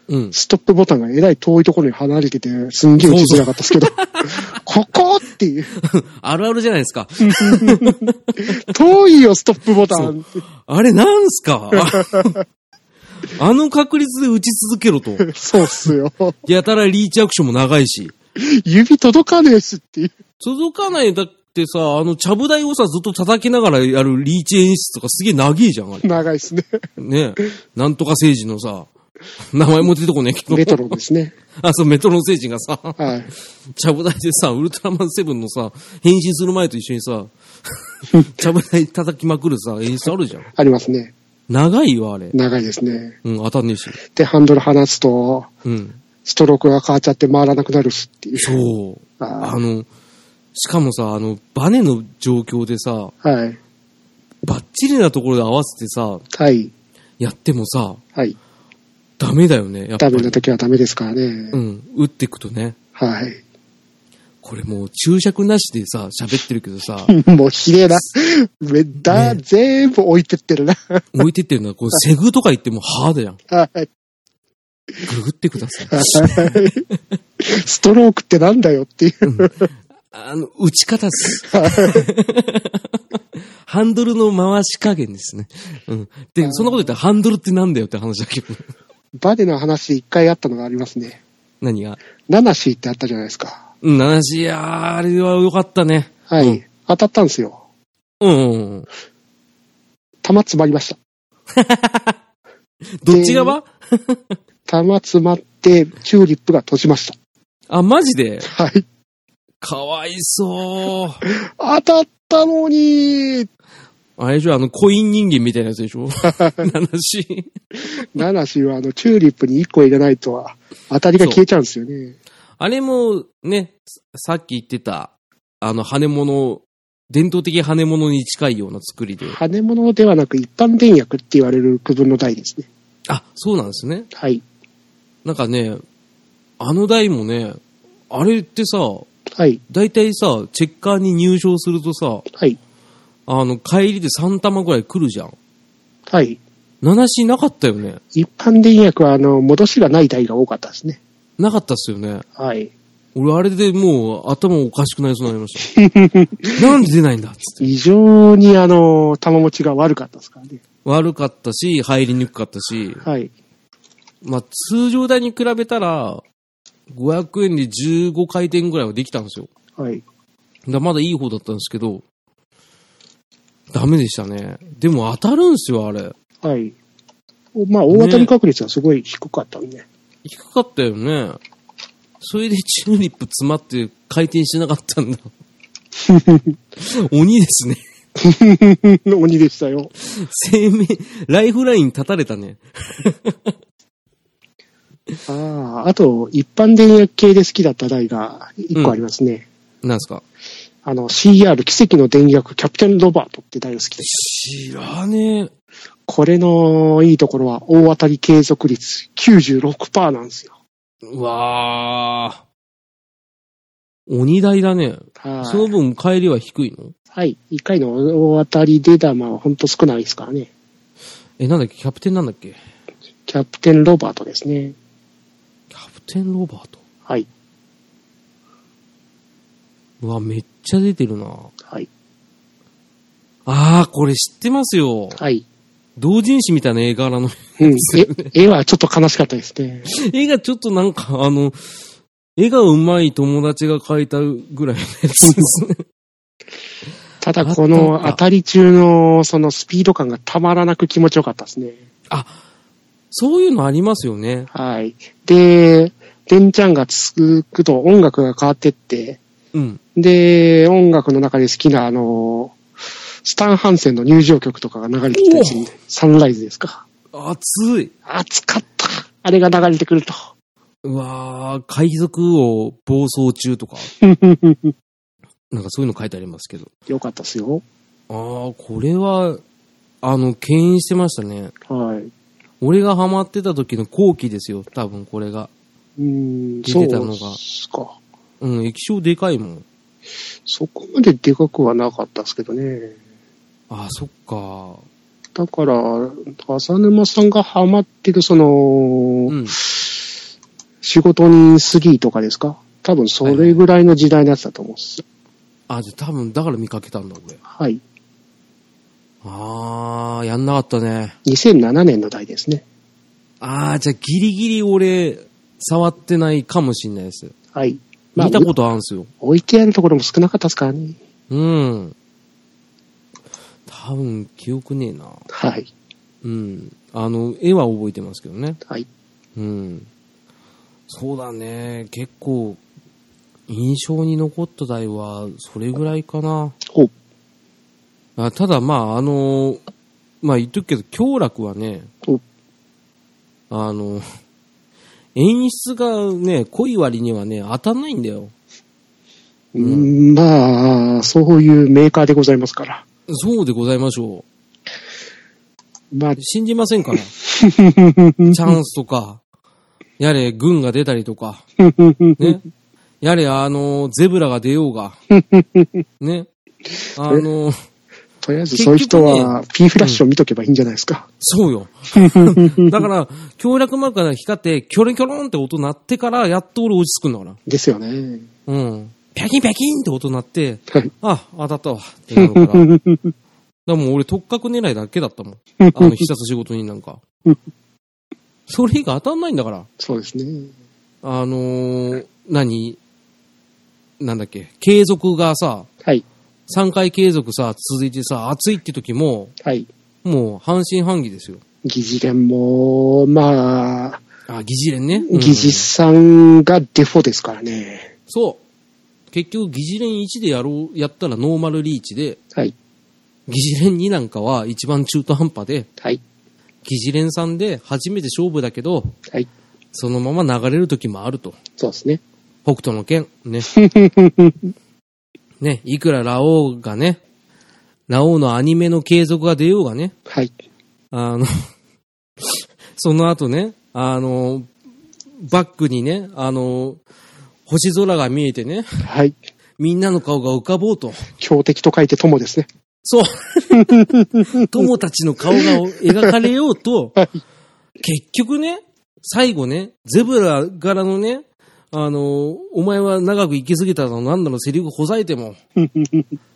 うん。ストップボタンがえらい遠いところに離れてて、すんげえ打ちづらかったですけど、ここっていう、あるあるじゃないですか。遠いよ、ストップボタン。あれなんすか？あの確率で打ち続けろと。そうっすよ。やたらリーチアクションも長いし。指届かねえしっていう。届かない。だってさ、あの、ちゃぶ台をさ、ずっと叩きながらやるリーチ演出とかすげえ長いじゃん、あれ。長いっすね。ねなんとか星人のさ、名前も出てこねえけど。レトロですね。あ、そう、メトロン星人がさ、はい。ちゃぶ台でさ、ウルトラマンセブンのさ、変身する前と一緒にさ、ちゃぶ台叩きまくるさ、演出あるじゃん。ありますね。長いよ、あれ。長いですね。うん、当たんねえし。で、ハンドル離すと、うん。ストロークが変わっちゃって回らなくなるしっていう。そう。ああの、しかもさ、あの、バネの状況でさ、ーはい。バッチリなところで合わせてさ、はい。やってもさ、はい。ダメだよね、やっぱり。ダメな時はダメですからね。うん、打っていくとね。はい。これもう注釈なしでさ、喋ってるけどさ、もう綺麗な。めだ、ね全部置いてってるな。置いてってるのは、こう、セグとか言ってもハードじゃん。はい。ググってください。ストロークってなんだよっていう。あの、打ち方っす。ハンドルの回し加減ですね。うん。で、そんなこと言ったらハンドルってなんだよって話だけど。バネの話一回あったのがありますね。何が？ナナシーってあったじゃないですか。うん、話、いやーあれは良かったね。はい。うん当たったんですよ。うんうんうん。玉詰まりました。どっち側？玉詰まって、チューリップが閉じました。あ、マジで？はい。かわいそう。当たったのに、あれでしょあの、コイン人間みたいなやつでしょ？話。ナナシはあの、チューリップに1個入れないと、当たりが消えちゃうんですよね。あれも、ね、さっき言ってた、あの、羽物、伝統的羽物に近いような作りで。羽物ではなく一般電薬って言われる区分の台ですね。あ、そうなんですね。はい。なんかね、あの台もね、あれってさ、はい。大体さ、チェッカーに入賞するとさ、はい。あの、帰りで3玉ぐらい来るじゃん。はい。7しなかったよね。一般電薬はあの、戻しがない台が多かったですね。なかったっすよね。はい。俺、あれでもう頭おかしくなりそうになりました。なんで出ないんだっつって。非常にあの、玉持ちが悪かったですからね。悪かったし、入りにくかったし、はい。まあ、通常台に比べたら、500円で15回転ぐらいはできたんですよ。はい。だまだいい方だったんですけど、ダメでしたね。でも当たるんすよ、あれ。はい。おまあ、大当たり確率はすごい低かったんで。低かったよね。それでチューリップ詰まって回転してなかったんだ。鬼ですね。鬼でしたよ。生命、ライフライン立たれたね。ああ、あと、一般電薬系で好きだった台が一個ありますね。なんすか？あの、CR 奇跡の電薬キャプテンロバートって台が好きでした。知らねえ。これのいいところは大当たり継続率96%なんですよ。うわー。鬼台だね。はい。その分帰りは低いの？はい。一回の大当たり出玉はほんと少ないですからね。え、なんだっけ？キャプテンなんだっけ？キャプテンロバートですね。キャプテンロバート？はい。うわ、めっちゃ出てるな。はい。あー、これ知ってますよ。はい。同人誌みたいな絵柄の。うん。え、絵はちょっと悲しかったですね。絵がちょっとなんか、あの、絵が上手い友達が描いたぐらいのやつですね。ただこの当たり中のそのスピード感がたまらなく気持ちよかったですね。そういうのありますよね。はい。で、デンちゃんがつくと音楽が変わってって、うん。で、音楽の中で好きなあの、スタン・ハンセンの入場曲とかが流れてきたりするんで、サンライズですか。熱い。熱かった。あれが流れてくると。うわー、海賊王暴走中とか。なんかそういうの書いてありますけど。よかったですよ。あー、これは、あの、牽引してましたね。はい。俺がハマってた時の後期ですよ、多分これが。うーん、出てたのがそうか。うん、液晶でかいもん。そこまででかくはなかったですけどね。あー、そっか。だから、浅沼さんがハマってるその、うん。仕事人スギーとかですか？多分それぐらいの時代のやつだと思うんです。あ、じゃあ多分だから見かけたんだ、俺。はい。あー、やんなかったね。2007年の代ですね。あー、じゃあギリギリ俺、触ってないかもしんないです。はい。見たことあるんすよ。置いてあるところも少なかったですからね。うん。多分、記憶ねえな。はい。うん。あの、絵は覚えてますけどね。はい。うん。そうだね。結構、印象に残った台は、それぐらいかな。お、あただ、まあ、あの、まあ言っとくけど、京楽はねお、あの、演出がね、濃い割にはね、当たんないんだよ。うーん、まあ、そういうメーカーでございますから。そうでございましょまあう。、信じませんから。チャンスとか、やれ、軍が出たりとか、ね。やれ、あの、ゼブラが出ようが、ね。あの、とりあえずそういう人は P フラッシュを見とけばいいんじゃないですか？そうよ。だから、強力マークが光って、キョロンキョロンって音鳴ってから、やっと俺落ち着くんだから。ですよね。うん。ピャキンピャキンって音鳴って、はい。あ、当たったわ。ってなるから。だからもう俺特確狙いだけだったもん。あの、必殺仕事になんか。それ以外当たんないんだから。そうですね。あのー、何？なんだっけ？継続がさ、はい。3回継続さ、続いてさ、暑いって時も、はい。もう半信半疑ですよ。疑似連も、まあ、あ、疑疑似連ね。うん疑似さんがデフォですからね。そう。結局、疑似連1でやろう、やったらノーマルリーチで、はい。疑似連2なんかは一番中途半端で、はい。疑似連3で初めて勝負だけど、はい。そのまま流れる時もあると。そうですね。北斗の剣、ね。ね、いくらラオウがね、ラオウのアニメの継続が出ようがね、はい。あの、その後ね、あの、バックにね、あの、星空が見えてね、はい。みんなの顔が浮かぼうと。強敵と書いて友ですね。そう。友たちの顔が描かれようと、結局ね、最後ね、ゼブラ柄のね、あの、お前は長く生きすぎたのなんだろう、セリフほざいても、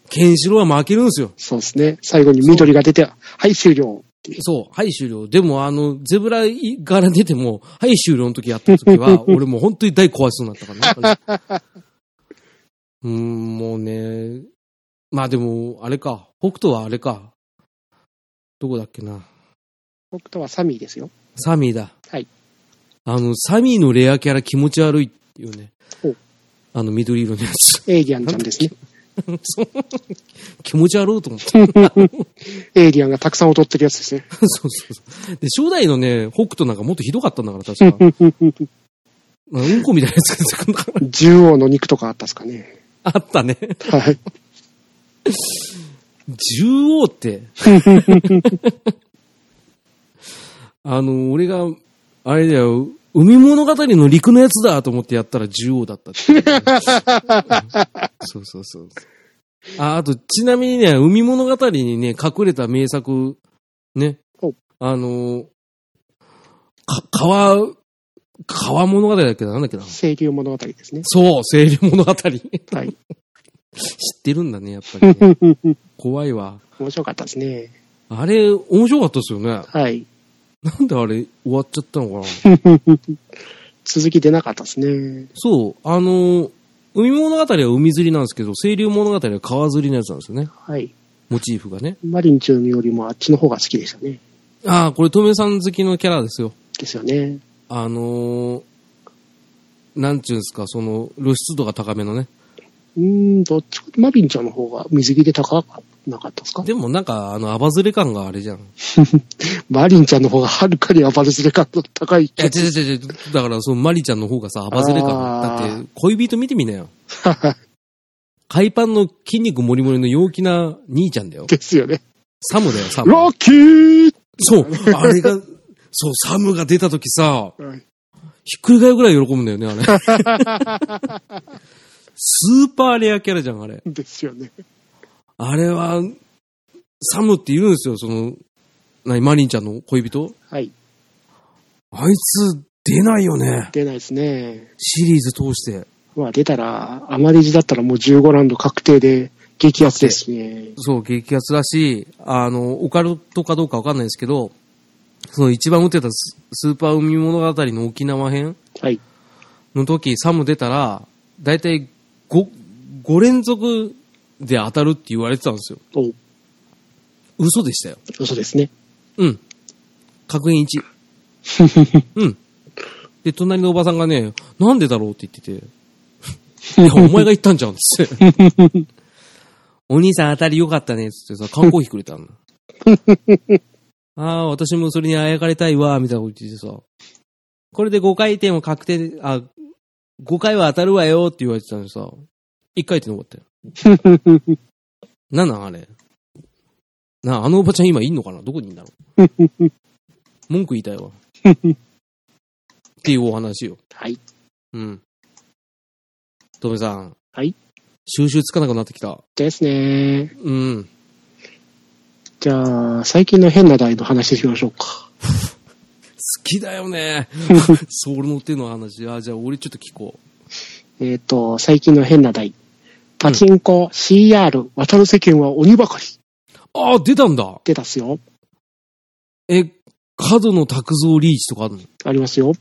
ケンシロウは負けるんですよ。そうですね。最後に緑が出て、はい、終了。そう、はい終了。でもあの、ゼブラ柄出ても、はい終了の時やった時は、俺もう本当に大壊しそうになったからね。うーん、もうね、まあでも、あれか、北斗はあれか。どこだっけな。僕とはサミーですよ。サミーだ。はい。あの、サミーのレアキャラ気持ち悪いっていうね。あの、緑色のやつ。エイリアンちゃんですね。そ う気持ち悪いと思って。エイリアンがたくさん踊ってるやつですね。そうそうそう。で、初代のね、北斗なんかもっとひどかったんだから、確か うんこみたいなやつが出てくるんだから。獣王の肉とかあったっすかね。あったね。はい。獣王って。あの、俺が、あれだよ、海物語の陸のやつだと思ってやったら獣王だったっ そうそうそう。あ、あと、ちなみにね、海物語にね、隠れた名作、ねお。あの、か、川、川物語だっけななんだっけな清流物語ですね。そう、清流物語。知はい。ってるんだね、やっぱり、ね。怖いわ。面白かったですね。あれ、面白かったですよね。はい。なんであれ終わっちゃったのかな？続き出なかったですね。そう、あの、海物語は海釣りなんですけど、清流物語は川釣りのやつなんですよね。はい。モチーフがね。マリンチューよりもあっちの方が好きでしたね。ああ、これ、トメさん好きのキャラですよ。ですよね。あのー、なんちゅうんですか、その、露出度が高めのね。うーん、どっちか、マリンちゃんの方が水着で高かなかったですか？でもなんか、あの、アバズレ感があれじゃん。い マリンちゃんの方がはるかに暴れずれ感の高い。や、違う違う違う。だから、そのマリちゃんの方がさ、アバズレ感。だって、恋人見てみなよ。海パンの筋肉もりもりの陽気な兄ちゃんだよ。ですよね。サムだよ、サム。ロッキーそう、あれが、そう、サムが出た時さ、はいひっくり返るぐらい喜ぶんだよね、あれ。スーパーレアキャラじゃん、あれ。ですよね。あれは、サムって言うんですよ、その、何、マリンちゃんの恋人？はい。あいつ、出ないよね。出ないですね。シリーズ通して。まあ出たら、アマレジだったらもう15ラウンド確定で激アツですね。そう、激アツだし、あの、オカルトかどうかわかんないですけど、その一番打ってたススーパー海物語の沖縄編はい。の時、サム出たら、だいたい5、5連続で当たるって言われてたんですよ。お、嘘でしたよ。嘘ですね。うん。確認1。うん。で、隣のおばさんがね、なんでだろうって言ってて、いや、お前が言ったんじゃん、つって。お兄さん当たりよかったね、つってさ、缶コーヒーくれたの。ああ、私もそれにあやかれたいわ、みたいなこと言ってさ、これで5回転も確定で、あ、5回は当たるわよって言われてたのにさ、1回転残ったよ。なんなんあれ。なあ、あのおばちゃん今いんのかな？どこにいんだろう？文句言いたいわ。っていうお話よ。はい。うん。トメさん。はい。収集つかなくなってきた。ですね。うん。じゃあ、最近の変な台の話しましょうか。好きだよね。ソウルの手の話。あ、じゃあ俺ちょっと聞こえっ、と、最近の変な台。パチンコ、CR、渡る世間は鬼ばかり。う。あ、出たんだ。出たっすよ。え、角の卓造リーチとかあるの？ありますよ。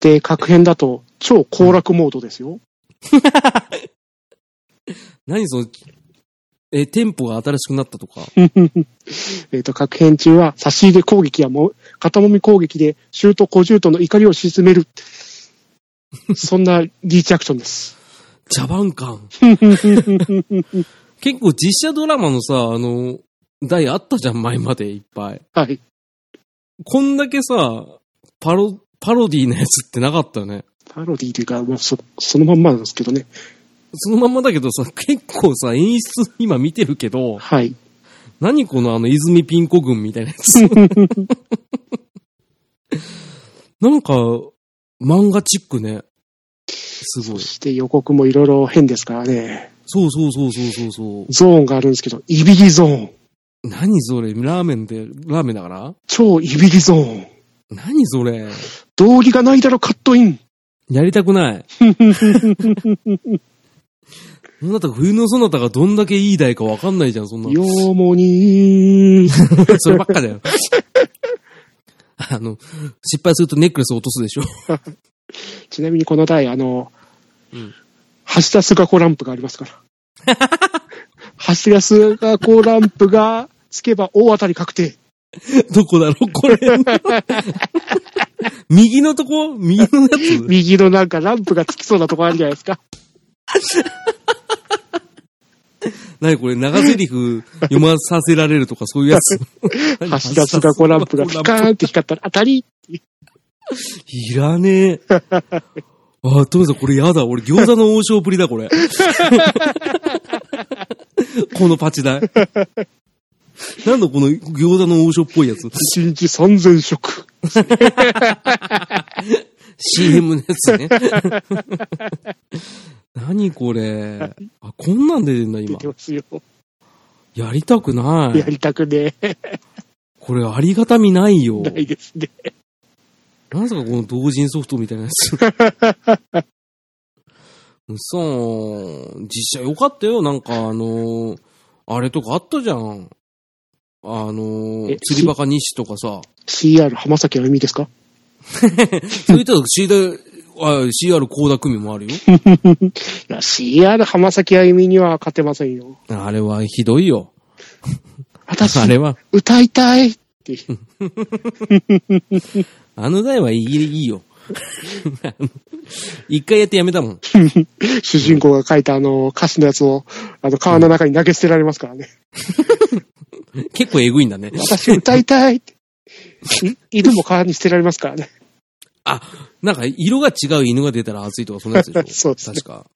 で、各編だと、超高楽モードですよ。何その、え、テンポが新しくなったとか？えっと、各編中は差し入れ攻撃やも肩もみ攻撃でシュート小シュートの怒りを鎮める。そんなリーチアクションです。茶番感。結構実写ドラマのさ、あの、題あったじゃん、前までいっぱい。はい。こんだけさ、パロ、パロディーなやつってなかったよね？パロディというか、もうそそのまんまなんですけどね。そのまんまだけどさ、結構さ、演出今見てるけど、はい。何このあの泉ピン子軍みたいなやつ。なんか、漫画チックね。すごい。そして予告もいろいろ変ですからね。そうそうそうそうそうそう。ゾーンがあるんですけど、イビリゾーン。何それ？ラーメンで、ラーメンだから？超イビリゾーン。何それ？道理がないだろ、カットイン。やりたくない。そんなた冬のそなたがどんだけいい台かわかんないじゃん、そんな。よーもにー。そればっかだよ。あの、失敗するとネックレス落とすでしょ。ちなみにこの台、あの、うん橋田須賀子ランプがありますから。橋田須賀子ランプがつけば大当たり確定。どこだろうこれ。右のとこ？右のやつ？右のなんかランプがつきそうなとこあるじゃないですか。何これ長台詞読まさせられるとかそういうやつ。橋田須賀子ランプがピカーンって光ったら当たりいらねえ。あ、トメさんこれやだ。俺餃子の王将ぶりだ、これ。このパチ代。なんだこの餃子の王将っぽいやつ。1日3000食。CM のやつね。何これ。あ、こんなん出てんだ、今出て。ますよ。やりたくない。やりたくねえ。これありがたみないよ。ないですね。なんすかこの同人ソフトみたいなやつ。そう、実写よかったよ。なんかあのーあれとかあったじゃん。あのーえ釣りバカ西とかさ。CR 浜崎あゆみですか？そういったら CR、あ CR 高田組もあるよ。CR 浜崎あゆみには勝てませんよ。あれはひどいよ。私、あれは。歌いたいって。あの台はいいいいよ。一回やってやめたもん。主人公が書いたあの歌詞のやつを、あの川の中に投げ捨てられますからね。結構えぐいんだね。私歌いたいって。い犬も川に捨てられますからね。あ、なんか色が違う犬が出たら熱いとかそんなやつでしょ？そうですね確か。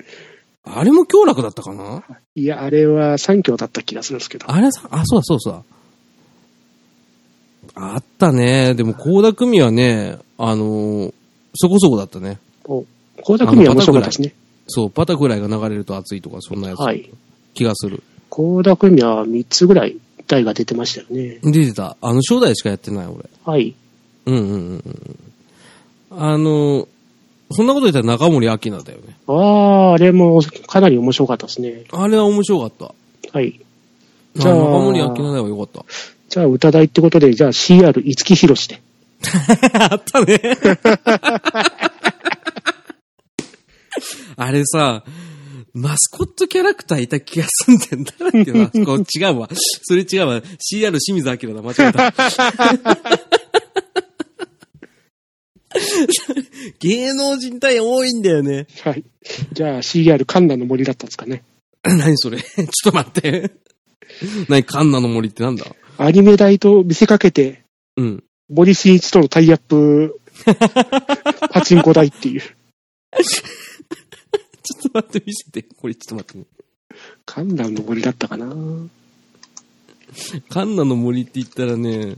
あれも強楽だったかな？いや、あれは三強だった気がするんですけど。あれさ、あ、そうだそうだそうだ。あったね。でも、高田組はね、あのーそこそこだったね。お高田組は面白かったですね。そう、バタフライが流れると熱いとか、そんなやつ。はい。気がする。高田組は3つぐらい台が出てましたよね。出てた。あの、初代しかやってない、俺。はい。うんうんうんうん。あのーそんなこと言ったら中森明菜だよね。ああ、あれもかなり面白かったですね。あれは面白かった。はい。あじゃあ中森明菜ではよかった。じゃあ歌代ってことで、じゃあ CR 五木ひろしで。あったね。あれさ、マスコットキャラクターいた気がすんでんだっけな。こう違うわ。それ違うわ。CR 清水明だ。間違えた。芸能人体多いんだよね。はい。じゃあ CR カンナの森だったんですかね。何それ？ちょっと待って。何カンナの森ってなんだ？アニメ代と見せかけて、うん。森進一とのタイアップ、パチンコ台っていう。ちょっと待って、見せて。これちょっと待ってね。カンナの森だったかなカンナの森って言ったらね、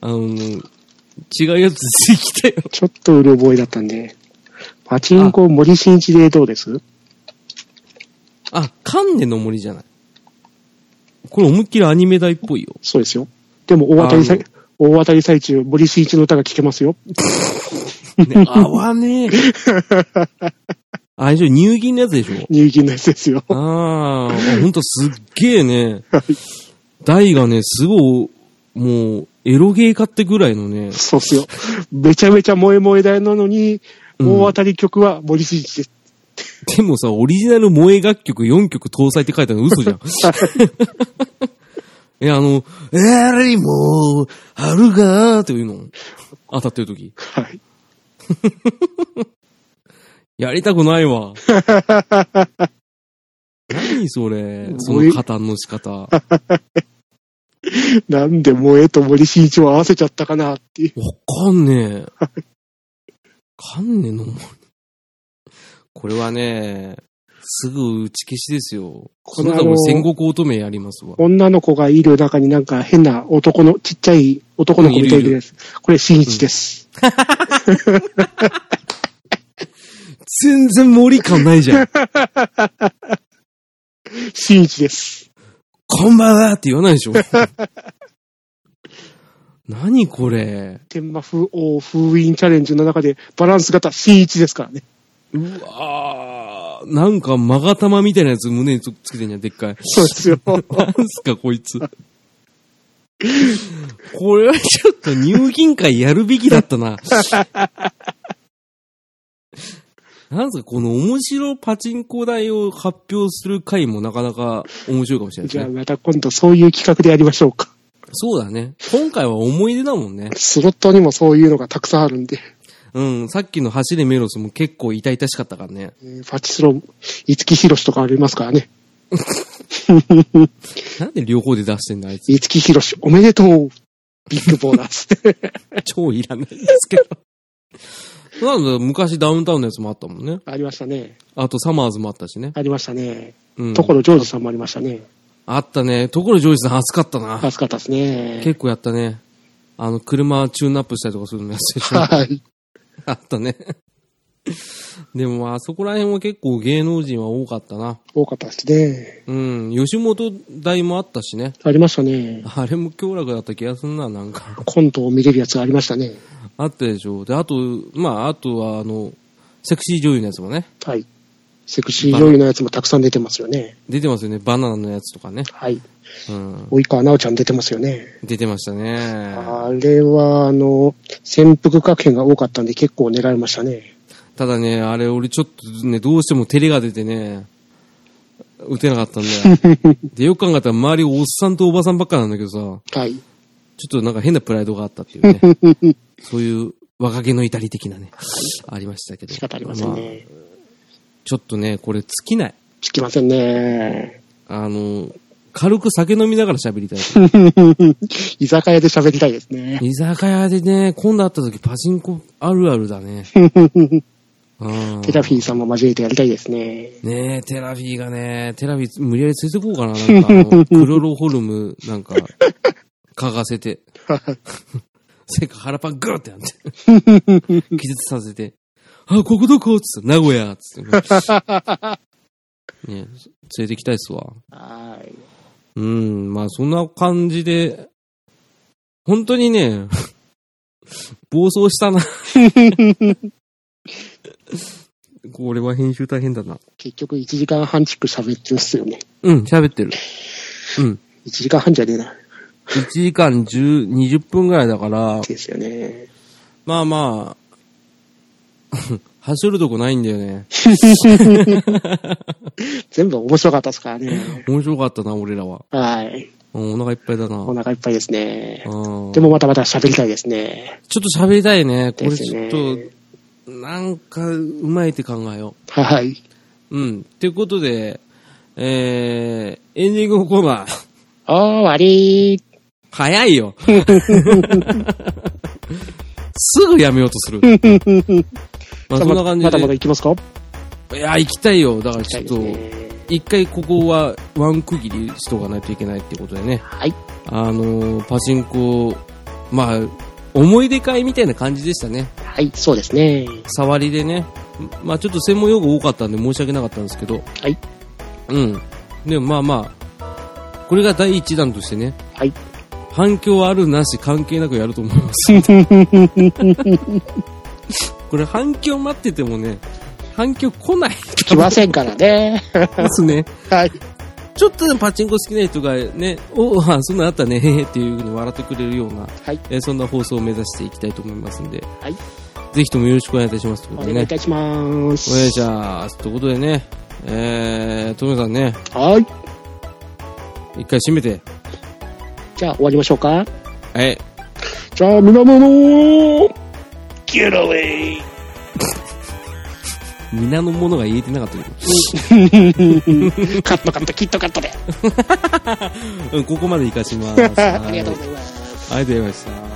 あの、違うやつ出てきたよ。ちょっとうる覚えだったんで。パチンコ森進一でどうです？あ、カンネの森じゃない。これ思いっきりアニメ台っぽいよ。そうですよ。でも大当たり最、大当たり最中、森進一の歌が聴けますよ。ね、合わねえ。あれでしょ、乳銀のやつでしょ入金のやつですよ。ああ、ほんとすっげえね。台がね、すごい、もう、エロゲー化ってぐらいのね、そうっすよ。めちゃめちゃ萌え萌えだなのに、うん大当たり曲は森進一です。でもさ、オリジナル萌え楽曲4曲搭載って書いてあるの嘘じゃん。え、あの、えーりも、春がーっていうの当たってる時。はい。やりたくないわ。何それ、その加担の仕方。わ なんで萌えと森進一を合わせちゃったかなっていう。かんねえ。かんねえのこれはね、すぐ打ち消しですよ。このあのも戦国乙女やりますわ。女の子がいる中になんか変な男の、ちっちゃい男の子みたいです。これ新一です。全然森感ないじゃん。新一です。こんばんはって言わないでしょ。何これ。天魔風王封印チャレンジの中でバランス型新一ですからね。うわーなんか、まがたまみたいなやつ胸につつけてんじゃん、でっかい。そうですよ。なんすか、こいつ。これはちょっと入金会やるべきだったな。なんすか、この面白パチンコ台を発表する回もなかなか面白いかもしれないじゃあですね。また今度そういう企画でやりましょうか。そうだね。今回は思い出だもんね。スロットにもそういうのがたくさんあるんで。うん、さっきの走れメロスも結構痛々しかったからね。えーパチスロ、五木ひろしとかありますからね。なんで両方で出してんだ、あいつ。五木ひろし、おめでとうビッグボーナス。超いらないんですけど。なんだ、昔ダウンタウンのやつもあったもんね。ありましたね。あとサマーズもあったしね。ありましたね。うん。所ジョージさんもありましたね。あったね。ところジョージさん熱かったな。暑かったですね。結構やったね。あの、車チューンアップしたりとかするのやつでしょ。はい。あったね。でも、あそこら辺は結構芸能人は多かったな。多かったですね。うん。吉本大もあったしね。ありましたね。あれも強楽だった気がすんな、なんか。コントを見れるやつがありましたね。あったでしょ。で、あと、まあ、あとは、あの、セクシー女優のやつもね。はい。セクシー女優のやつもたくさん出てますよね。出てますよね。バナナのやつとかね。はい。うん。及川奈緒ちゃん出てますよね。出てましたね。あれは、あの、潜伏確変が多かったんで結構狙いましたね。ただね、あれ俺ちょっとね、どうしても照れが出てね、打てなかったんだよ。で、よく考えたら周りおっさんとおばさんばっかなんだけどさ、はい。ちょっとなんか変なプライドがあったっていうね。そういう若気の至り的なね、ありましたけど。仕方ありませんまあね。ちょっとね、これ尽きない。つきませんね。あの、軽く酒飲みながら喋りたい。居酒屋で喋りたいですね。居酒屋でね、今度会った時パチンコあるあるだね。うんテラフィーさんも交えてやりたいですね。ねえ、テラフィーがね、テラフィー無理やり連れてこうかな。なんかあの、クロロホルム、なんか、嗅がせて。せっか腹パングーってやって。気絶させて。あ、ここどこ？つって、名古屋つって。ねえ連れてきたいっすわ。はい。うん、まあそんな感じで、本当にね、暴走したな。これは編集大変だな。結局1時間半チック喋ってるっすよね。うん、喋ってる。うん。1時間半じゃねえな。1時間10、20分ぐらいだから、ですよね。まあまあ、走るとこないんだよね。全部面白かったですからね。面白かったな、俺らは。はい。うんお腹いっぱいだな。お腹いっぱいですね。うんでもまたまた喋りたいですね。ちょっと喋りたいね。これちょっと、なんか、うまいって考えよはい。う。うん。っていうことで、えー、エンディングのコーナー。終わり早いよ。すぐやめようとする。まあそんな感じまだまだで。行きますか？いや、行きたいよ。だからちょっと、一回ここはワン区切りしとかないといけないってことでね。はい。あのーパチンコ、まあ、思い出会みたいな感じでしたね。はい、そうですね。触りでね。まあちょっと専門用語多かったんで申し訳なかったんですけど。はい。うん。でもまあまあ、これが第一弾としてね。はい。反響あるなし関係なくやると思います。これ反響待っててもね、反響来ない来ませんからね。ですね。はい。ちょっとでもパチンコ好きな人がね、お あ、そんなんあったね、へへっていう風に笑ってくれるような、はい。えーそんな放送を目指していきたいと思いますんで、はい。ぜひともよろしくお願いいたします。というおことでね。願いいたします。お願いします。ということでね、えー、トムさんね、はい。一回締めて。じゃあ終わりましょうか。はい。じゃあ、皆々、ゲットウェイ皆のものが言えてなかったけカットカット、キットカットで。ど。うん、ここまで活かします。ありがとうございます。はいありがとうございました。